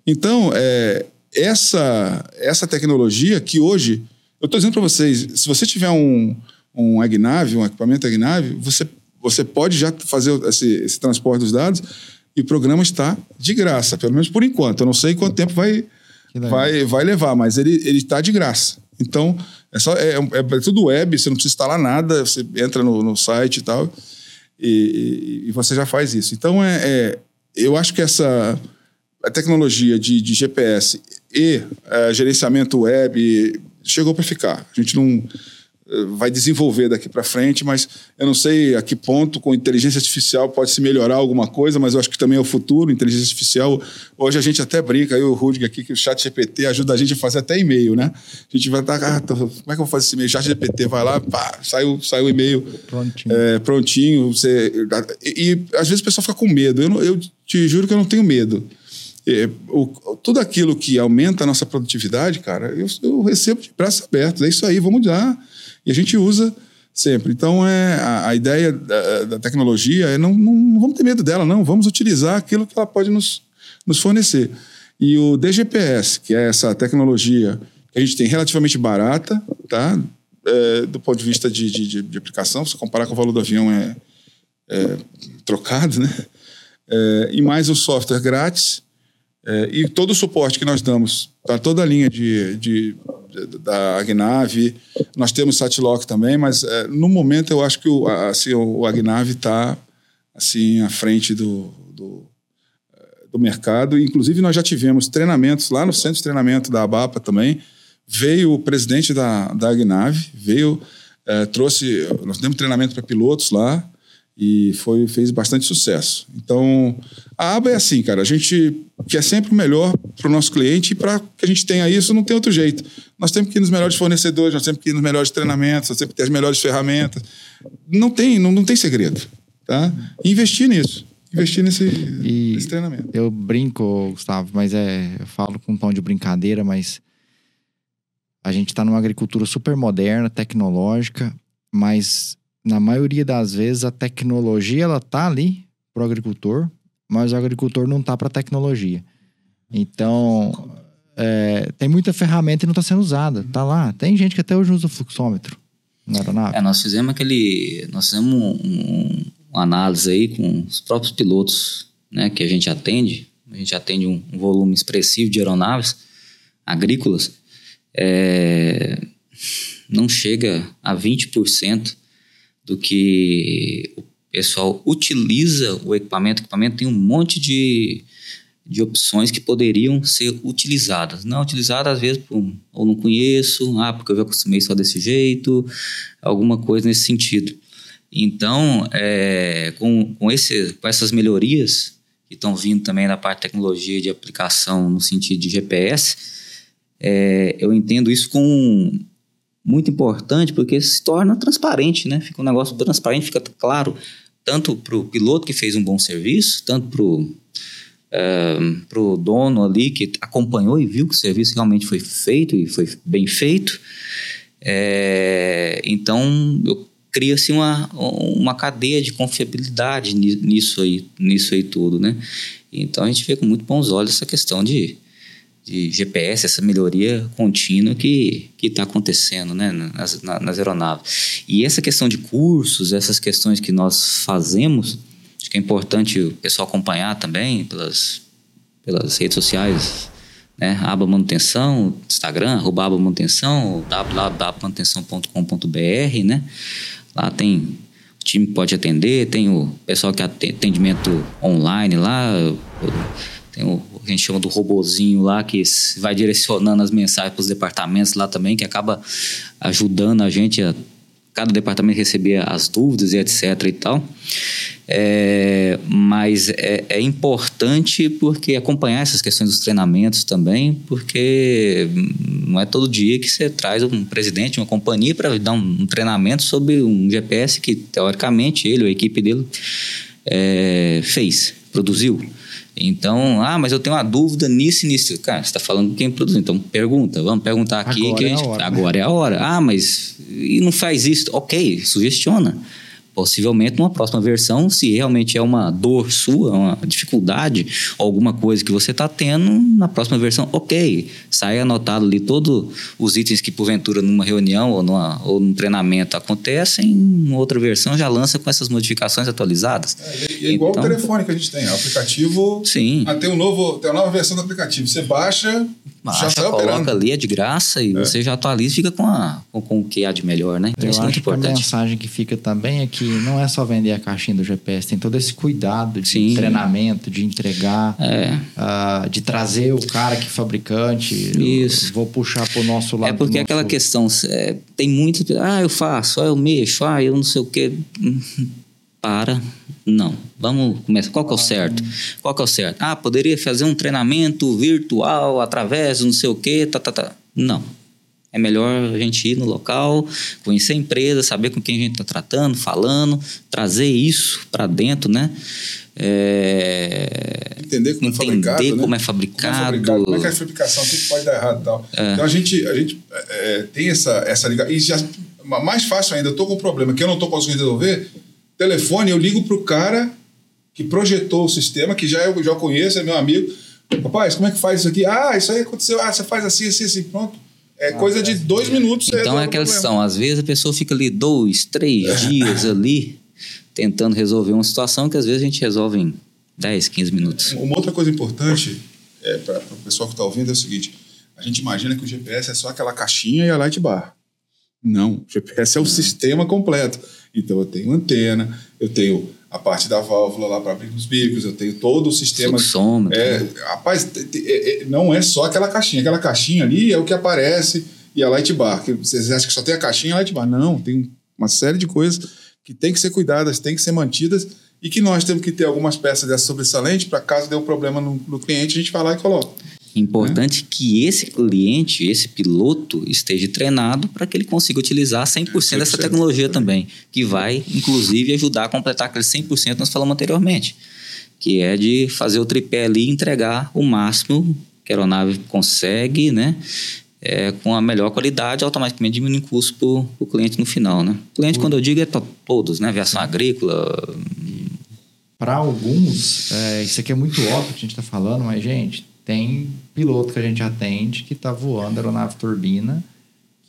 Então, é, essa, essa tecnologia que hoje. Eu estou dizendo para vocês: se você tiver um, um Agnav, um equipamento Agnav, você, você pode já fazer esse, esse transporte dos dados e o programa está de graça, pelo menos por enquanto. Eu não sei quanto tempo vai, vai, vai levar, mas ele está de graça. Então, é, só, é, é, tudo web, você não precisa instalar nada, você entra no, no site e tal e, e, você já faz isso. Então, é, é, eu acho que essa a tecnologia de, de GPS e é, gerenciamento web chegou para ficar. A gente não vai desenvolver daqui para frente, mas eu não sei a que ponto com inteligência artificial pode se melhorar alguma coisa, mas eu acho que também é o futuro, inteligência artificial. Hoje a gente até brinca, eu e o Rudig aqui, que o chat GPT ajuda a gente a fazer até e-mail, né? A gente vai estar, ah, como é que eu vou fazer esse e-mail? Chat GPT vai lá, pá, saiu, saiu o e-mail prontinho. É, prontinho você, e, e, às vezes o pessoal fica com medo. Eu, não, eu te juro que eu não tenho medo. É, o, tudo aquilo que aumenta a nossa produtividade, cara, eu, eu recebo de braços abertos. É isso aí, vamos lá e a gente usa sempre. Então, é, a, a ideia da, da, tecnologia é não, não, não, vamos ter medo dela, não. Vamos utilizar aquilo que ela pode nos, nos fornecer. E o DGPS, que é essa tecnologia que a gente tem relativamente barata, tá? É, do ponto de vista de, de, de, aplicação, se comparar com o valor do avião é, é trocado, né? É, e mais o software grátis é, e todo o suporte que nós damos para toda a linha de, de da Agnav. Nós temos Satlock também, mas é, no momento eu acho que o, assim, o Agnav está assim, à frente do, do, do, mercado. Inclusive, nós já tivemos treinamentos lá no centro de treinamento da ABAPA também. Veio o presidente da, da Agnav, veio, é, trouxe. Nós demos treinamento para pilotos lá e foi fez bastante sucesso. Então, a aba é assim, cara, a gente quer sempre o melhor para o nosso cliente e para que a gente tenha isso não tem outro jeito. Nós temos que ir nos melhores fornecedores, nós temos que ir nos melhores treinamentos, nós temos que ter as melhores ferramentas. Não tem, não, não tem segredo, tá? E investir nisso. Investir nesse, e nesse treinamento. Eu brinco, Gustavo, mas é, eu falo com um tom de brincadeira, mas a gente está numa agricultura super moderna, tecnológica, mas na maioria das vezes a tecnologia ela tá ali pro agricultor, mas o agricultor não tá para a tecnologia. Então, é, tem muita ferramenta e não está sendo usada. Tá lá. Tem gente que até hoje usa o fluxômetro na aeronave. É, nós fizemos aquele. Nós fizemos um, um, uma análise aí com os próprios pilotos né, que a gente atende. A gente atende um, um volume expressivo de aeronaves agrícolas. É, não chega a 20% do que o pessoal utiliza o equipamento. O equipamento tem um monte de, de opções que poderiam ser utilizadas. Não utilizadas, às vezes, por, ou não conheço, ah, porque eu já acostumei só desse jeito, alguma coisa nesse sentido. Então, é, com, com, esse, com essas melhorias que estão vindo também da parte de tecnologia de aplicação no sentido de GPS, é, eu entendo isso com muito importante porque se torna transparente, né? Fica um negócio transparente, fica claro tanto para o piloto que fez um bom serviço, tanto para o é, pro dono ali que acompanhou e viu que o serviço realmente foi feito e foi bem feito. É, então, eu cria-se uma, uma cadeia de confiabilidade nisso aí, nisso aí tudo, né? Então, a gente vê com muito bons olhos essa questão de de GPS, essa melhoria contínua que está acontecendo né, nas, nas aeronaves. E essa questão de cursos, essas questões que nós fazemos, acho que é importante o pessoal acompanhar também pelas, pelas redes sociais, né? Aba Manutenção, Instagram, arroba aba manutenção, www.manutenção.com.br, né? Lá tem o time pode atender, tem o pessoal que atendimento online lá, tem o que a gente chama do robozinho lá, que vai direcionando as mensagens para os departamentos lá também, que acaba ajudando a gente a cada departamento recebia as dúvidas e etc e tal. É, mas é, é, importante porque acompanhar essas questões dos treinamentos também, porque não é todo dia que você traz um presidente de uma companhia para dar um, um, treinamento sobre um GPS que, teoricamente, ele ou a equipe dele é, fez, produziu. Então, ah, mas eu tenho uma dúvida nisso e nisso. Cara, você está falando quem produziu. Então, pergunta, vamos perguntar aqui. Agora, que é, gente, a hora, agora né? é a hora. Ah, mas e não faz isso? Ok, sugestiona. Possivelmente numa próxima versão, se realmente é uma dor sua, uma dificuldade, alguma coisa que você está tendo, na próxima versão, ok, sai anotado ali todos os itens que porventura numa reunião ou, numa, ou num treinamento acontecem, em outra versão já lança com essas modificações atualizadas. É, é igual Então- o telefone que a gente tem. O aplicativo. Sim. Ah, tem, um novo, tem uma nova versão do aplicativo. Você baixa, Baixa, sai coloca ali, é de graça e você já atualiza e fica com, a, com, com o que há de melhor, né? Então Eu isso é muito que a importante. mensagem que fica também é que não é só vender a caixinha do GPS, tem todo esse cuidado de Sim. treinamento, de entregar, É. ah, de trazer o cara que é fabricante. Isso. Vou puxar pro nosso lado. É porque do aquela nosso- questão, é, tem muito, ah, eu faço, ah, eu mexo, ah, eu não sei o quê. Para, não. Vamos começar. Qual que é o certo? Qual que é o certo? Ah, poderia fazer um treinamento virtual através do não sei o quê, tá, tá, tá. Não. É melhor a gente ir no local, conhecer a empresa, saber com quem a gente está tratando, falando, trazer isso para dentro, né? É, Entender como é Entender fabricado. né? como é Como fabricado. é fabricado, como é que é a fabricação, o que pode dar errado e tal. Então a gente, a gente é, tem essa, essa ligação. E já, mais fácil ainda, eu tô com um problema que eu não tô conseguindo resolver. Telefone, eu ligo pro cara que projetou o sistema, que já eu já conheço, é meu amigo. Rapaz, como é que faz isso aqui? Ah, isso aí aconteceu. Ah, você faz assim, assim, assim, pronto. É coisa de dois minutos. você Então é aquela questão, às vezes a pessoa fica ali dois, três dias ali tentando resolver uma situação que às vezes a gente resolve em 10, 15 minutos. Uma outra coisa importante é, para o pessoal que está ouvindo é o seguinte: a gente imagina que o GPS é só aquela caixinha e a light bar. Não, GPS é o sistema completo. Então eu tenho antena, eu tenho a parte da válvula lá para abrir os bicos, eu tenho todo o sistema. Fluxômetro, É, né? rapaz, é- é- não é só aquela caixinha. Aquela caixinha ali é o que aparece e a light bar. Que vocês acham que só tem a caixinha e a light bar. Não, tem uma série de coisas que tem que ser cuidadas, tem que ser mantidas e que nós temos que ter algumas peças dessa sobressalente para caso dê um problema no, no cliente, a gente vai lá e coloca. Importante que esse cliente, esse piloto, esteja treinado para que ele consiga utilizar 100% dessa 100% tecnologia também. também, que vai, inclusive, ajudar a completar aquele 100% que nós falamos anteriormente, que é de fazer o tripé ali e entregar o máximo que a aeronave consegue, né? É, com a melhor qualidade, automaticamente diminuindo o custo para o cliente no final, né? Cliente, quando eu digo, é to- todos, né? Aviação agrícola, Para alguns, é, isso aqui é muito óbvio que a gente está falando, mas, gente, tem piloto que a gente atende que está voando aeronave turbina,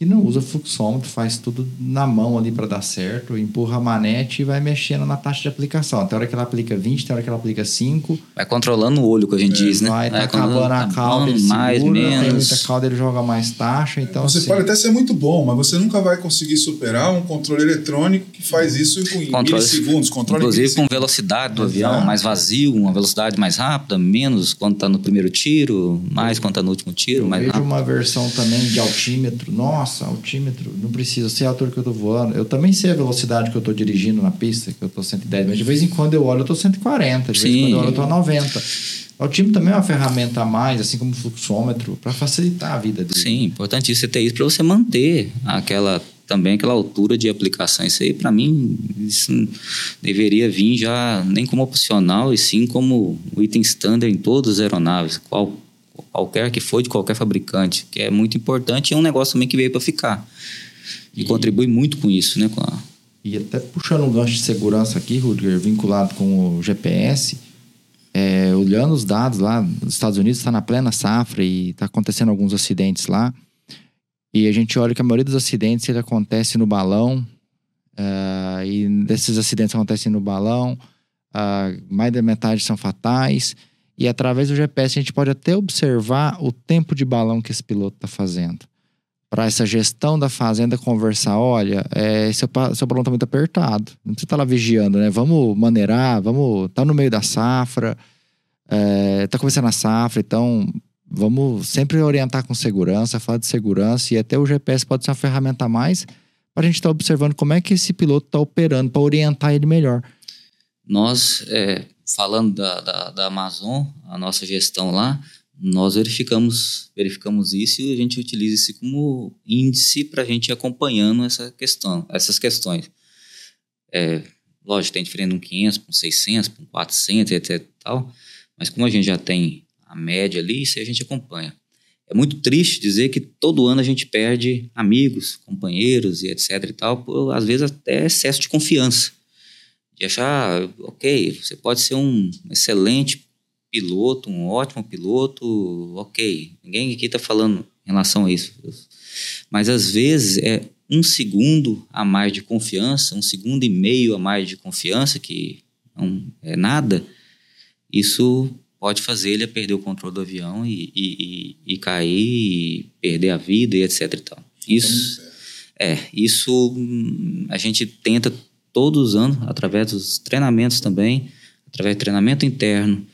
que não usa fluxômetro, faz tudo na mão ali para dar certo, empurra a manete e vai mexendo na taxa de aplicação. Tem hora que ela aplica 20, tem hora que ela aplica 5, vai controlando o olho, que a gente diz, né? vai tá acabando a tá cauda, bom, ele mais, segura, tem menos. muita cauda, ele joga mais taxa, então você assim, pode até ser muito bom, mas você nunca vai conseguir superar um controle eletrônico que faz isso com em Controle- milissegundos. Controle Inclusive com milissegundos. velocidade do Exato. avião, mais vazio, uma velocidade mais rápida, menos quando está no primeiro tiro, mais quando está no último tiro, Eu mais vejo rápido. uma versão também de altímetro. Nossa, altímetro, não precisa ser a altura que eu tô voando. Eu também sei a velocidade que eu tô dirigindo na pista, que eu tô 110, mas de vez em quando eu olho, eu tô 140, de vez em Sim. quando eu olho, eu tô 90. O altímetro também é uma ferramenta a mais, assim como o fluxômetro, para facilitar a vida dele. Sim, importante você ter isso para você manter aquela também aquela altura de aplicação. Isso aí, para mim, isso deveria vir já nem como opcional, e sim como item standard em todas as aeronaves, qual, qualquer que for de qualquer fabricante, que é muito importante e é um negócio também que veio para ficar. E, contribui muito com isso, né? Com a, E até puxando um gancho de segurança aqui, Rudiger, vinculado com o GPS, é, olhando os dados lá, nos Estados Unidos está na plena safra e está acontecendo alguns acidentes lá. E a gente olha que a maioria dos acidentes ele acontece no balão, ah, e desses acidentes acontecem no balão, ah, mais da metade são fatais. E através do GPS a gente pode até observar o tempo de balão que esse piloto está fazendo para essa gestão da fazenda conversar, olha, é, seu, seu balão tá muito apertado, não precisa estar lá vigiando, né? Vamos maneirar, vamos, tá no meio da safra, é, tá começando a safra, então vamos sempre orientar com segurança, falar de segurança e até o GPS pode ser uma ferramenta a mais para a gente estar tá observando como é que esse piloto está operando, para orientar ele melhor. Nós, é, falando da, da, da Amazon, a nossa gestão lá, nós verificamos, verificamos isso e a gente utiliza isso como índice para a gente ir acompanhando essa questão, essas questões. É, lógico, tem diferente de um 500 para um 600, para um 400, etc. Tal, mas como a gente já tem a média ali, isso a gente acompanha. É muito triste dizer que todo ano a gente perde amigos, companheiros e etc e tal, por às vezes até excesso de confiança. De achar, ok, você pode ser um excelente piloto, um ótimo piloto, ok. Ninguém aqui está falando em relação a isso. Mas às vezes é um segundo a mais de confiança, um segundo e meio a mais de confiança, que não é nada, isso pode fazer ele perder o controle do avião e, e, e, e cair, e perder a vida e etc. E tal. Isso, é, isso a gente tenta todos os anos, através dos treinamentos também, através do treinamento interno,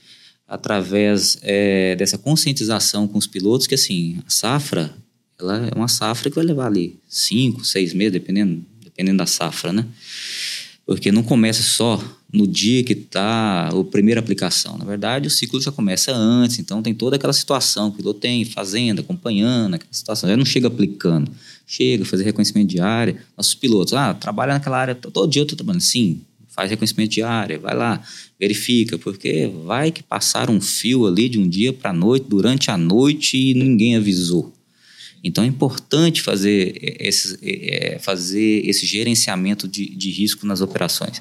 através é, dessa conscientização com os pilotos que assim a safra ela é uma safra que vai levar ali cinco seis meses dependendo dependendo da safra né? Porque não começa só no dia que está a primeira aplicação. Na verdade o ciclo já começa antes então tem toda aquela situação o piloto tem fazenda acompanhando aquela situação já não chega aplicando chega fazer reconhecimento de área nossos pilotos ah trabalha naquela área todo dia eu estou trabalhando sim faz reconhecimento de área, vai lá, verifica, porque vai que passar um fio ali de um dia para a noite, durante a noite e ninguém avisou. Então é importante fazer esse, é, fazer esse gerenciamento de, de risco nas operações.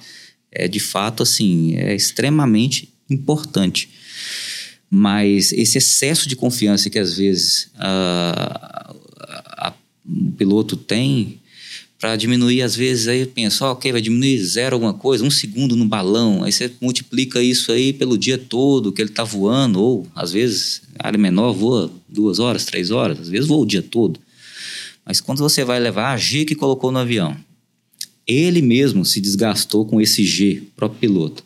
É de fato assim, é extremamente importante. Mas esse excesso de confiança que às vezes a, o piloto tem para diminuir, às vezes, aí pensa, ok, vai diminuir zero alguma coisa, um segundo no balão, aí você multiplica isso aí pelo dia todo que ele está voando, ou às vezes, área menor voa duas horas, três horas, às vezes voa o dia todo. Mas quando você vai levar a G que colocou no avião, ele mesmo se desgastou com esse G, próprio piloto.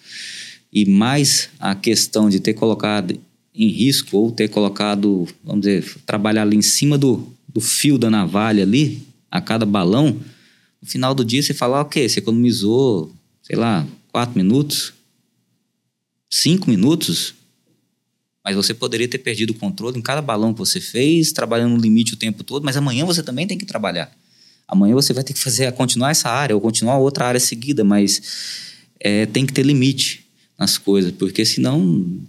E mais a questão de ter colocado em risco, ou ter colocado, vamos dizer, trabalhar ali em cima do, do fio da navalha ali, a cada balão, no final do dia você fala, ok, você economizou, sei lá, quatro minutos, cinco minutos, mas você poderia ter perdido o controle em cada balão que você fez, trabalhando no limite o tempo todo, mas amanhã você também tem que trabalhar. Amanhã você vai ter que fazer, continuar essa área ou continuar outra área seguida, mas é, tem que ter limite nas coisas, porque senão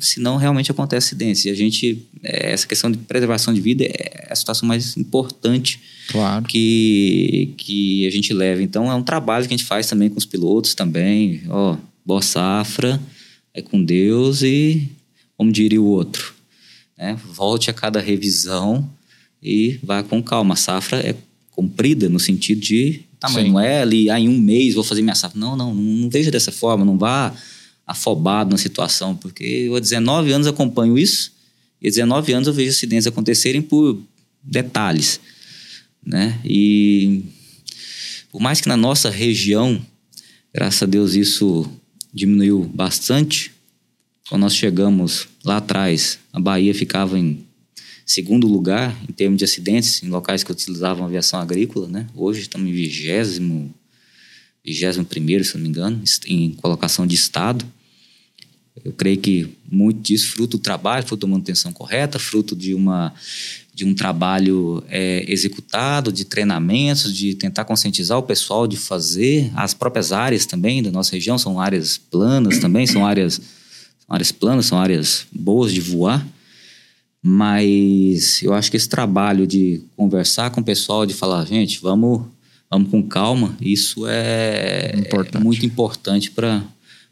senão realmente acontece acidentes. E a gente, é, essa questão de preservação de vida é a situação mais importante claro. que, que a gente leva. Então é um trabalho que a gente faz também com os pilotos também. Ó, boa safra, é com Deus e, como diria o outro, né? volte a cada revisão e vá com calma. A safra é comprida no sentido de tamanho. Não é ali, ah, em um mês vou fazer minha safra. Não, não, não veja dessa forma. Não vá afobado na situação, porque eu há 19 anos acompanho isso e há 19 anos eu vejo acidentes acontecerem por detalhes, né? E por mais que na nossa região, graças a Deus isso diminuiu bastante, quando nós chegamos lá atrás, a Bahia ficava em segundo lugar em termos de acidentes em locais que utilizavam aviação agrícola, né? Hoje estamos em vigésimo, vigésimo primeiro, se não me engano, em colocação de estado. Eu creio que muito disso fruto do trabalho, fruto da manutenção correta, fruto de uma de um trabalho é, executado, de treinamentos, de tentar conscientizar o pessoal de fazer. As próprias áreas também da nossa região são áreas planas também, são áreas, são áreas planas, são áreas boas de voar. Mas eu acho que esse trabalho de conversar com o pessoal, de falar, gente, vamos, vamos com calma, isso é, importante. é muito importante para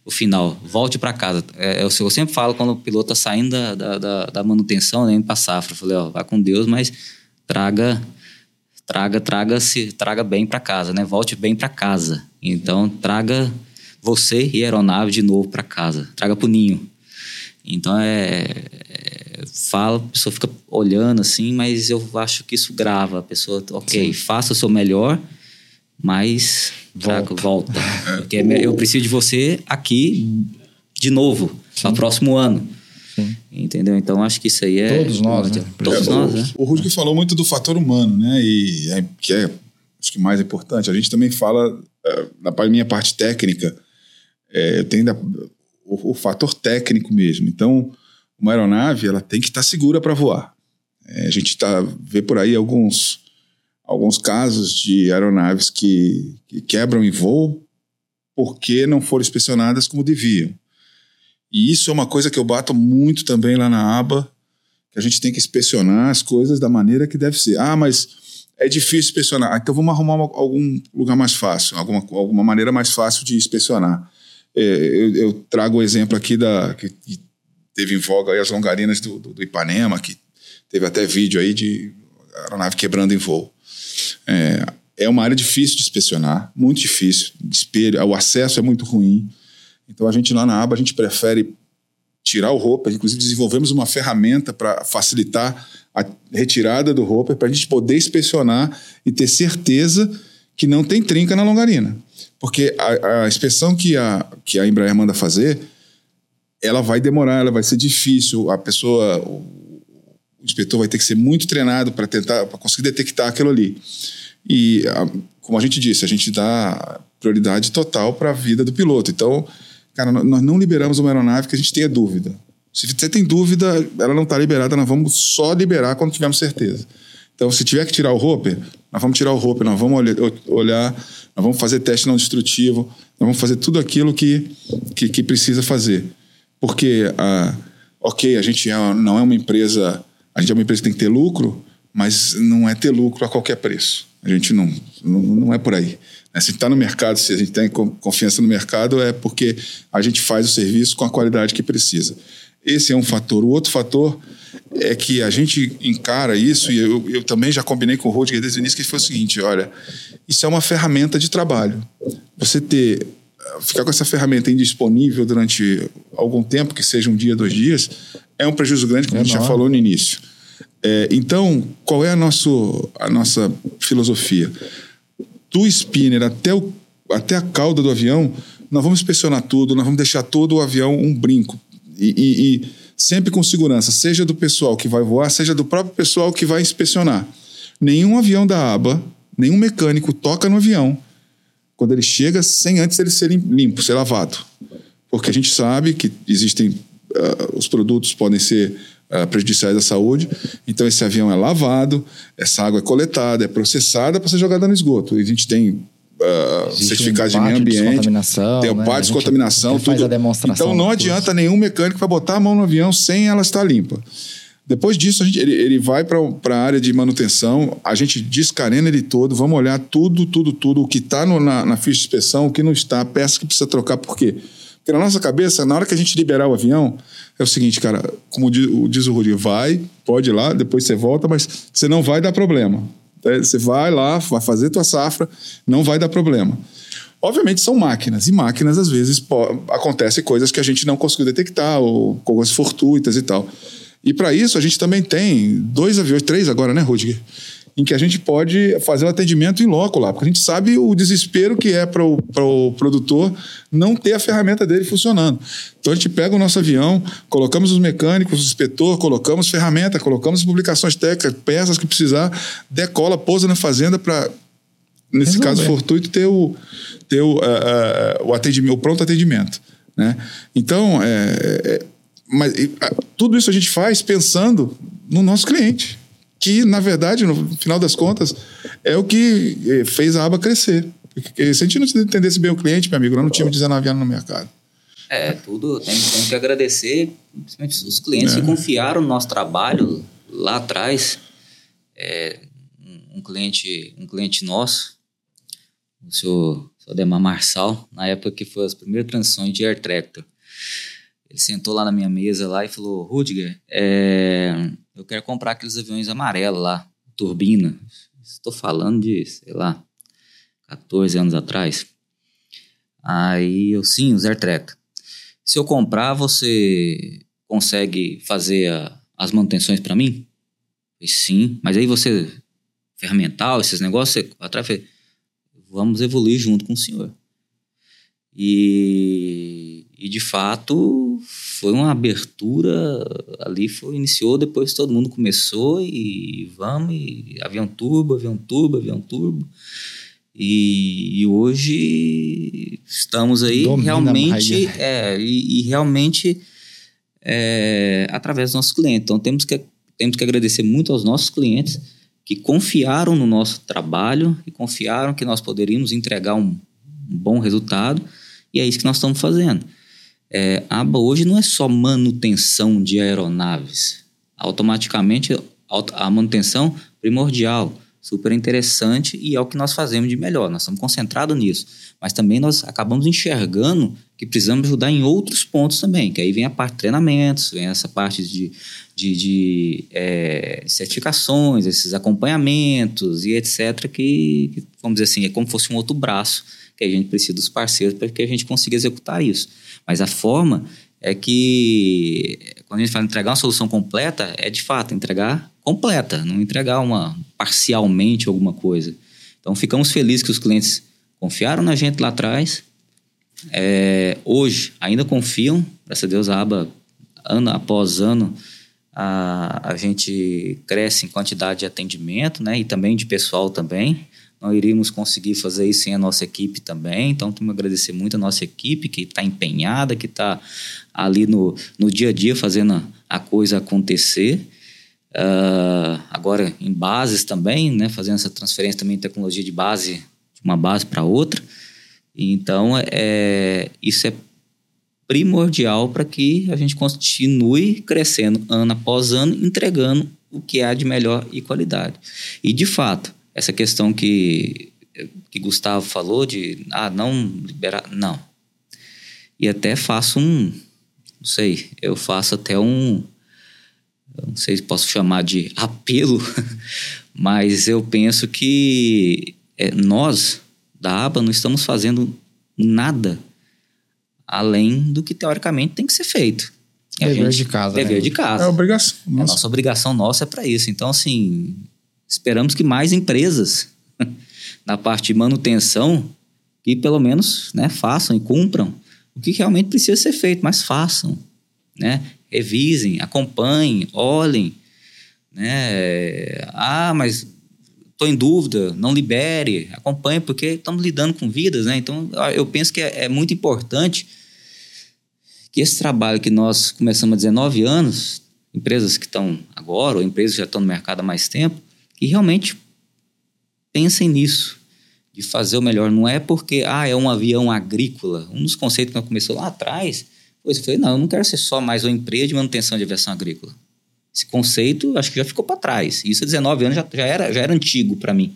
o final, volte para casa. É, eu, eu, sempre falo quando o piloto está saindo da, da, da, da manutenção, né, para safra, eu falei, ó, vá com Deus, mas traga, traga, traga, se traga bem para casa, né? Volte bem para casa. Então traga você e a aeronave de novo para casa, traga para o ninho. Então é, é, fala, a pessoa fica olhando assim, mas eu acho que isso grava. A pessoa, ok, Sim. faça o seu melhor, mas Volta. volta. Porque eu preciso de você aqui de novo, no próximo ano. Sim. Entendeu? Então acho que isso aí é. Todos nós, né? Todos é, nós, o, né? O Rudiger falou muito do fator humano, né? E é, que é acho que mais importante, a gente também fala, é, na minha parte técnica, é, tem da, o, o, fator técnico mesmo. Então, uma aeronave ela tem que estar segura para voar. É, a gente tá, vê por aí alguns, alguns casos de aeronaves que, que quebram em voo porque não foram inspecionadas como deviam. E isso é uma coisa que eu bato muito também lá na aba, que a gente tem que inspecionar as coisas da maneira que deve ser. Ah, mas é difícil inspecionar. Ah, então vamos arrumar uma, algum lugar mais fácil, alguma, alguma maneira mais fácil de inspecionar. É, eu, eu, trago o exemplo aqui da que, que teve em voga aí as longarinas do, do, do, Ipanema, que teve até vídeo aí de aeronave quebrando em voo. É, é uma área difícil de inspecionar, muito difícil. Espelho, o acesso é muito ruim. Então a gente lá na aba a gente prefere tirar o roupa, inclusive desenvolvemos uma ferramenta para facilitar a retirada do roupa para a gente poder inspecionar e ter certeza que não tem trinca na longarina. Porque a, a inspeção que a, que a Embraer manda fazer, ela vai demorar, ela vai ser difícil, a pessoa, o, inspetor vai ter que ser muito treinado para tentar, para conseguir detectar aquilo ali. E, como a gente disse, a gente dá prioridade total para a vida do piloto. Então, cara, nós não liberamos uma aeronave que a gente tenha dúvida. Se você tem dúvida, ela não está liberada, nós vamos só liberar quando tivermos certeza. Então, se tiver que tirar o rope, nós vamos tirar o rope, nós vamos olhar, nós vamos fazer teste não destrutivo, nós vamos fazer tudo aquilo que, que, que precisa fazer. Porque, ah, ok, a gente é, não é uma empresa, a gente é uma empresa que tem que ter lucro, mas não é ter lucro a qualquer preço. A gente não, não, não é por aí. Né? Se a gente está no mercado, se a gente tem confiança no mercado, é porque a gente faz o serviço com a qualidade que precisa. Esse é um fator. O outro fator é que a gente encara isso, e eu, eu também já combinei com o Rodger desde o início, que foi o seguinte: olha, isso é uma ferramenta de trabalho. Você ter ficar com essa ferramenta indisponível durante algum tempo, que seja um dia, dois dias, é um prejuízo grande, como é a gente já falou no início. É, então, qual é a, nosso, a nossa filosofia? Do spinner até, o, até a cauda do avião, nós vamos inspecionar tudo, nós vamos deixar todo o avião um brinco. E, e, e sempre com segurança, seja do pessoal que vai voar, seja do próprio pessoal que vai inspecionar. Nenhum avião da aba, nenhum mecânico toca no avião quando ele chega sem antes ele ser limpo, ser lavado. Porque a gente sabe que existem. Uh, os produtos podem ser uh, prejudiciais à saúde. Então, esse avião é lavado, essa água é coletada, é processada para ser jogada no esgoto. E a gente tem uh, certificados um de meio ambiente, tem o né? parte de contaminação, tudo. então, não adianta nenhum mecânico para botar a mão no avião sem ela estar limpa. Depois disso, gente, ele, ele vai para a área de manutenção, a gente descarena ele todo, vamos olhar tudo, tudo, tudo, o que está na, na ficha de inspeção, o que não está, peça que precisa trocar, por quê? Porque na nossa cabeça, na hora que a gente liberar o avião, é o seguinte, cara, como diz, diz o Ruri, vai, pode ir lá, depois você volta, mas você não vai dar problema. É, você vai lá, vai fazer tua safra, não vai dar problema. Obviamente são máquinas, e máquinas às vezes acontecem coisas que a gente não conseguiu detectar, ou coisas fortuitas e tal. E para isso a gente também tem dois aviões, três agora, né, Rudiger? em que a gente pode fazer o um atendimento em loco lá, porque a gente sabe o desespero que é para o produtor não ter a ferramenta dele funcionando. Então a gente pega o nosso avião, colocamos os mecânicos, o inspetor, colocamos ferramenta, colocamos publicações técnicas, peças que precisar, decola, pousa na fazenda para, nesse Resolver. caso fortuito, ter o, ter o, uh, uh, o, atendimento, o pronto atendimento. Né? Então, é, é, mas, tudo isso a gente faz pensando no nosso cliente que, na verdade, no final das contas, é o que eh, fez a aba crescer. Porque se a gente não entendesse bem o cliente, meu amigo, nós não tínhamos 19 anos no mercado. É, tudo tem, tem que agradecer, principalmente os clientes é. que confiaram no nosso trabalho lá atrás. É, um, cliente, um cliente nosso, o senhor, o senhor Demar Marçal, na época que foi as primeiras transições de Air Tractor. Ele sentou lá na minha mesa lá e falou, Rudiger, é, eu quero comprar aqueles aviões amarelos lá, turbina. Estou falando de, sei lá, 14 anos atrás. Aí eu, sim, os AirTrack. Se eu comprar, você consegue fazer a, as manutenções para mim? Sim, mas aí você, ferramental, esses negócios, você atrás, vamos evoluir junto com o senhor. E, e de fato, foi uma abertura ali, foi, iniciou, depois todo mundo começou e vamos, e avião turbo, avião turbo, avião turbo. E, e hoje estamos aí Domina realmente, é, e, e realmente é, através dos nossos clientes. Então temos que, temos que agradecer muito aos nossos clientes que confiaram no nosso trabalho e confiaram que nós poderíamos entregar um, um bom resultado. E é isso que nós estamos fazendo. É, a aba hoje não é só manutenção de aeronaves. Automaticamente, auto- a manutenção primordial, super interessante e é o que nós fazemos de melhor. Nós estamos concentrados nisso. Mas também nós acabamos enxergando que precisamos ajudar em outros pontos também, que aí vem a parte de treinamentos, vem essa parte de, de, de, é, certificações, esses acompanhamentos e etc. Que, que, vamos dizer assim, é como se fosse um outro braço que a gente precisa dos parceiros para que a gente consiga executar isso. Mas a forma é que, quando a gente fala entregar uma solução completa, é de fato entregar completa, não entregar uma parcialmente alguma coisa. Então, ficamos felizes que os clientes confiaram na gente lá atrás. É, hoje, ainda confiam, graças a Deus, a aba, ano após ano, a, a gente cresce em quantidade de atendimento, né? E também de pessoal também. Não iríamos conseguir fazer isso sem a nossa equipe também. Então, temos que agradecer muito a nossa equipe, que está empenhada, que está ali no, no dia a dia fazendo a, coisa acontecer. Uh, agora, em bases também, né? Fazendo essa transferência também de tecnologia de base, de uma base para outra. Então, é, isso é primordial para que a gente continue crescendo ano após ano, entregando o que há de melhor e qualidade. E, de fato, essa questão que, que Gustavo falou de ah, não liberar. Não. E até faço um. Não sei, eu faço até um. Não sei se posso chamar de apelo, mas eu penso que é, nós, da ABA, não estamos fazendo nada além do que teoricamente tem que ser feito. Dever gente, de casa. Dever né? de casa. É obrigação. Nossa. A nossa obrigação nossa é para isso. Então, assim, esperamos que mais empresas na parte de manutenção que pelo menos né, façam e cumpram o que realmente precisa ser feito, mas façam, né? Revisem, acompanhem, olhem, né? Ah, mas estou em dúvida, não libere, acompanhe, porque estamos lidando com vidas, né? Então, eu penso que é, é, muito importante que esse trabalho que nós começamos há 19 anos, empresas que estão agora, ou empresas que já estão no mercado há mais tempo, que realmente pensem nisso, de fazer o melhor. Não é porque, ah, é um avião agrícola. Um dos conceitos que começou lá atrás, pois eu falei, não, eu não quero ser só mais uma empresa de manutenção de aviação agrícola. Esse conceito, acho que já ficou para trás. Isso há 19 anos já, já, era, já era antigo para mim.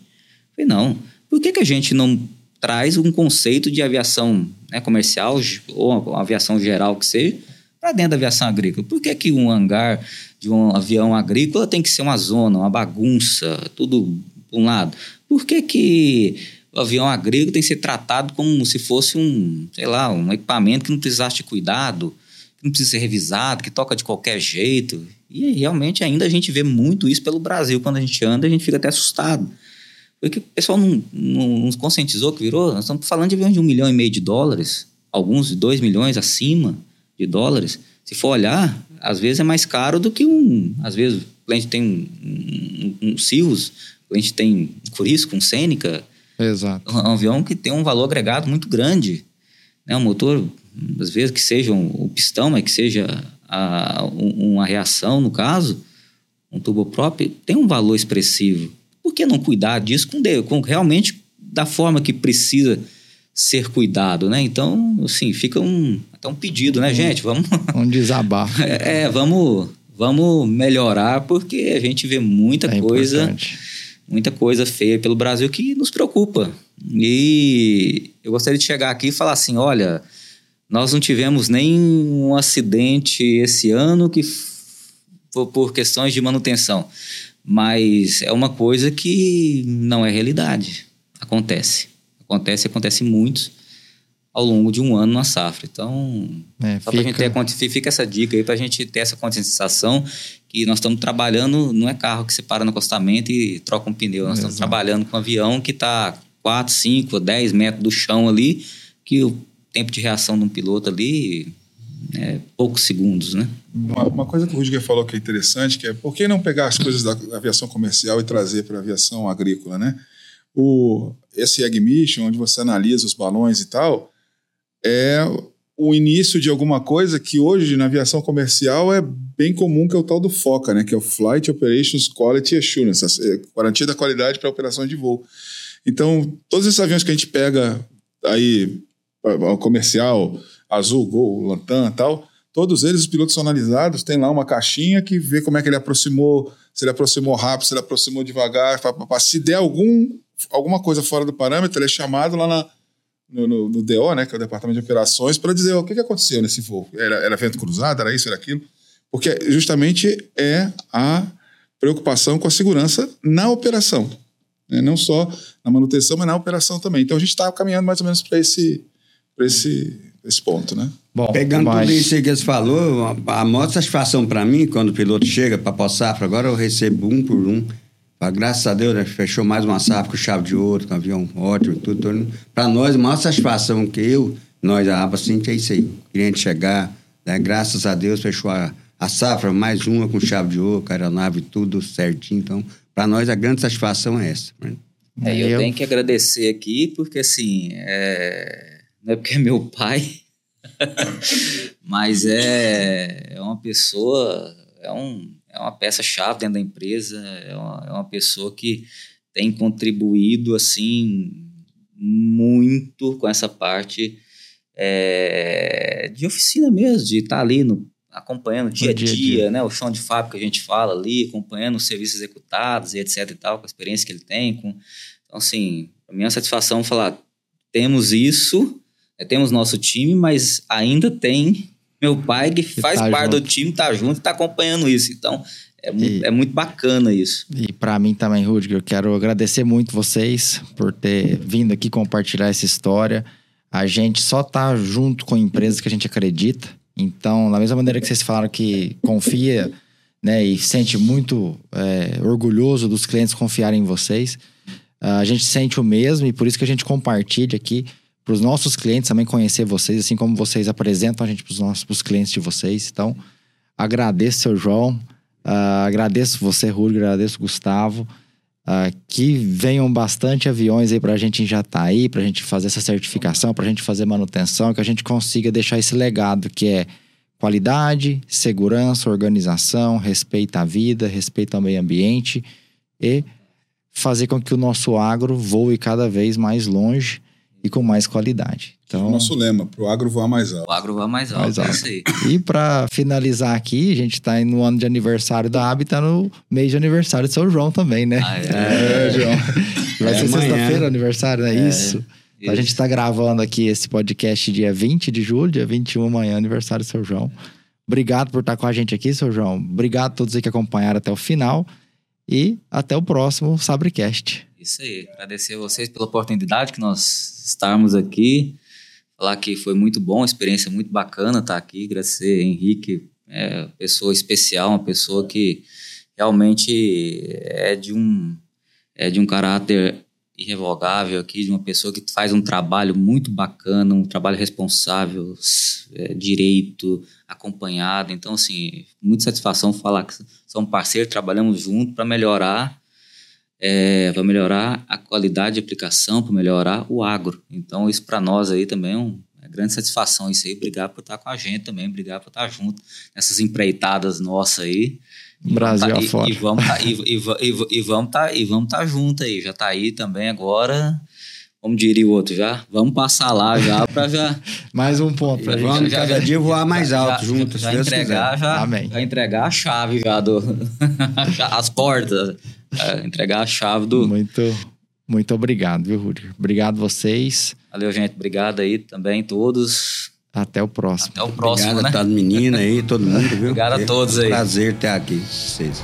Eu falei, não, por que, que a gente não traz um conceito de aviação né, comercial ou aviação geral que seja para dentro da aviação agrícola? Por que, que um hangar de um avião agrícola tem que ser uma zona, uma bagunça, tudo por um lado? Por que, que o avião agrícola tem que ser tratado como se fosse um, sei lá, um equipamento que não precisasse de cuidado, que não precisa ser revisado, que toca de qualquer jeito? E realmente ainda a gente vê muito isso pelo Brasil. Quando a gente anda, a gente fica até assustado. Porque o pessoal não, não, não conscientizou que virou. Nós estamos falando de aviões de um milhão e meio de dólares, alguns de dois milhões acima de dólares. Se for olhar, às vezes é mais caro do que um. Às vezes o cliente tem um, um, um Cirrus, o cliente tem um Curisco, um Seneca. Exato. Um avião que tem um valor agregado muito grande. Né? Um motor, às vezes que seja o um, pistão, mas que seja a, uma reação, no caso, um turboprop, tem um valor expressivo. Por que não cuidar disso com, com realmente da forma que precisa ser cuidado, né? Então, assim, fica um até um pedido, né, gente? Vamos um desabafo. é, vamos vamos melhorar porque a gente vê muita é coisa importante. muita coisa feia pelo Brasil que nos preocupa. E eu gostaria de chegar aqui e falar assim, olha, nós não tivemos nem um acidente esse ano que por questões de manutenção. Mas é uma coisa que não é realidade. Acontece. Acontece acontece muito ao longo de um ano na safra. Então, é, só fica... pra gente ter, fica essa dica aí para a gente ter essa conscientização que nós estamos trabalhando, não é carro que você para no acostamento e troca um pneu. Nós Exato. estamos trabalhando com um avião que está 4, 5, 10 metros do chão ali, que o tempo de reação de um piloto ali é poucos segundos, né? Uma, uma, coisa que o Rudiger falou que é interessante, que é por que não pegar as coisas da aviação comercial e trazer para a aviação agrícola, né? O, esse Egg Mission, onde você analisa os balões e tal, é o início de alguma coisa que hoje na aviação comercial é bem comum, que é o tal do FOCA, né? que é o Flight Operations Quality Assurance, é, garantia da qualidade para operações de voo. Então, todos esses aviões que a gente pega aí, comercial, Azul, Gol, Lantan tal, todos eles, os pilotos são analisados, tem lá uma caixinha que vê como é que ele aproximou, se ele aproximou rápido, se ele aproximou devagar, se der algum, alguma coisa fora do parâmetro, ele é chamado lá na, no, no, no, DO, né, que é o Departamento de Operações, para dizer o que, que aconteceu nesse voo. Era, era vento cruzado, era isso, era aquilo? Porque justamente é a preocupação com a segurança na operação. Né? Não só na manutenção, mas na operação também. Então a gente está caminhando mais ou menos para esse, esse, esse ponto, né? Bom, Pegando mas... tudo isso que você falou, a, maior satisfação para mim, quando o piloto chega para pós safra, agora eu recebo um por um. Graças a Deus, né, fechou mais uma safra com chave de ouro, com avião ótimo, tudo. tudo. Para nós, a maior satisfação que eu, nós, a ABA, assim, é isso aí. O cliente chegar, né, graças a Deus, fechou a, a safra, mais uma com chave de ouro, com aeronave, tudo certinho. Então, para nós, a grande satisfação é essa. Né? É, eu, eu tenho que agradecer aqui, porque assim, é... não é porque é meu pai, mas é, é uma pessoa, é, um, é uma peça-chave dentro da empresa, é uma, é uma pessoa que tem contribuído assim muito com essa parte é, de oficina mesmo, de estar tá ali no, acompanhando dia a dia, dia, né? O chão de fábrica que a gente fala ali, acompanhando os serviços executados e etc e tal, com a experiência que ele tem. Com... Então, assim, a minha satisfação é falar, temos isso, né, temos nosso time, mas ainda tem meu pai que, faz tá parte junto. do time, tá junto e tá acompanhando isso. Então, é, e, é muito bacana isso. E para mim também, Rudiger, eu quero agradecer muito vocês por ter vindo aqui compartilhar essa história. A gente só tá junto com empresas que a gente acredita. Então, da mesma maneira que vocês falaram que confia né, e sente muito é, orgulhoso dos clientes confiarem em vocês, a gente sente o mesmo e por isso que a gente compartilha aqui para os nossos clientes também conhecer vocês, assim como vocês apresentam a gente para os nossos clientes de vocês. Então, agradeço, seu João, uh, agradeço você, Rúlio, agradeço, Gustavo. Uh, que venham bastante aviões aí para a gente em Jataí, para a gente fazer essa certificação, para a gente fazer manutenção, que a gente consiga deixar esse legado que é qualidade, segurança, organização, respeito à vida, respeito ao meio ambiente e fazer com que o nosso agro voe cada vez mais longe e com mais qualidade. Então, o nosso lema, para o agro voar mais alto. O agro voar mais alto, mais alto. é isso aí. E para finalizar aqui, a gente está no ano de aniversário da AB, está no mês de aniversário de São João também, né? Ah, é. é, João. Vai é ser sexta-feira aniversário, é, é isso? Isso. A gente está gravando aqui esse podcast dia 20 de julho, dia 21 amanhã, aniversário do São João. Obrigado por estar com a gente aqui, São João. Obrigado a todos aí que acompanharam até o final. E até o próximo Sabrecast. Isso aí. Agradecer a vocês pela oportunidade que nós estarmos aqui falar que foi muito bom, experiência muito bacana estar aqui, agradecer Henrique, é pessoa especial, uma pessoa que realmente é de um é de um caráter irrevogável aqui, de uma pessoa que faz um trabalho muito bacana, um trabalho responsável, é, direito, acompanhado. Então, assim, muita satisfação falar que são parceiros, trabalhamos juntos para melhorar é, para melhorar a qualidade de aplicação, para melhorar o agro. Então, isso para nós aí também é uma é grande satisfação isso aí. Obrigado por estar com a gente também, obrigado por estar junto nessas empreitadas nossas aí. Brasil tá, afora. E, e, vamos tá, e, e, e, vamos tá, e vamos tá junto aí. Já tá aí também agora. Como diria o outro já, vamos passar lá já para já. mais um ponto. Pra vamos já, cada já, dia voar mais alto juntos. Já, já entregar já, Amém. já entregar a chave já do as portas é, entregar a chave do. Muito, muito obrigado, viu, Rudy? Obrigado vocês. Valeu, gente. Obrigado aí também, todos. Até o próximo. Até o próximo, Obrigado né? a menina aí, todo mundo, viu? Obrigado a todos aí. Prazer ter aqui vocês.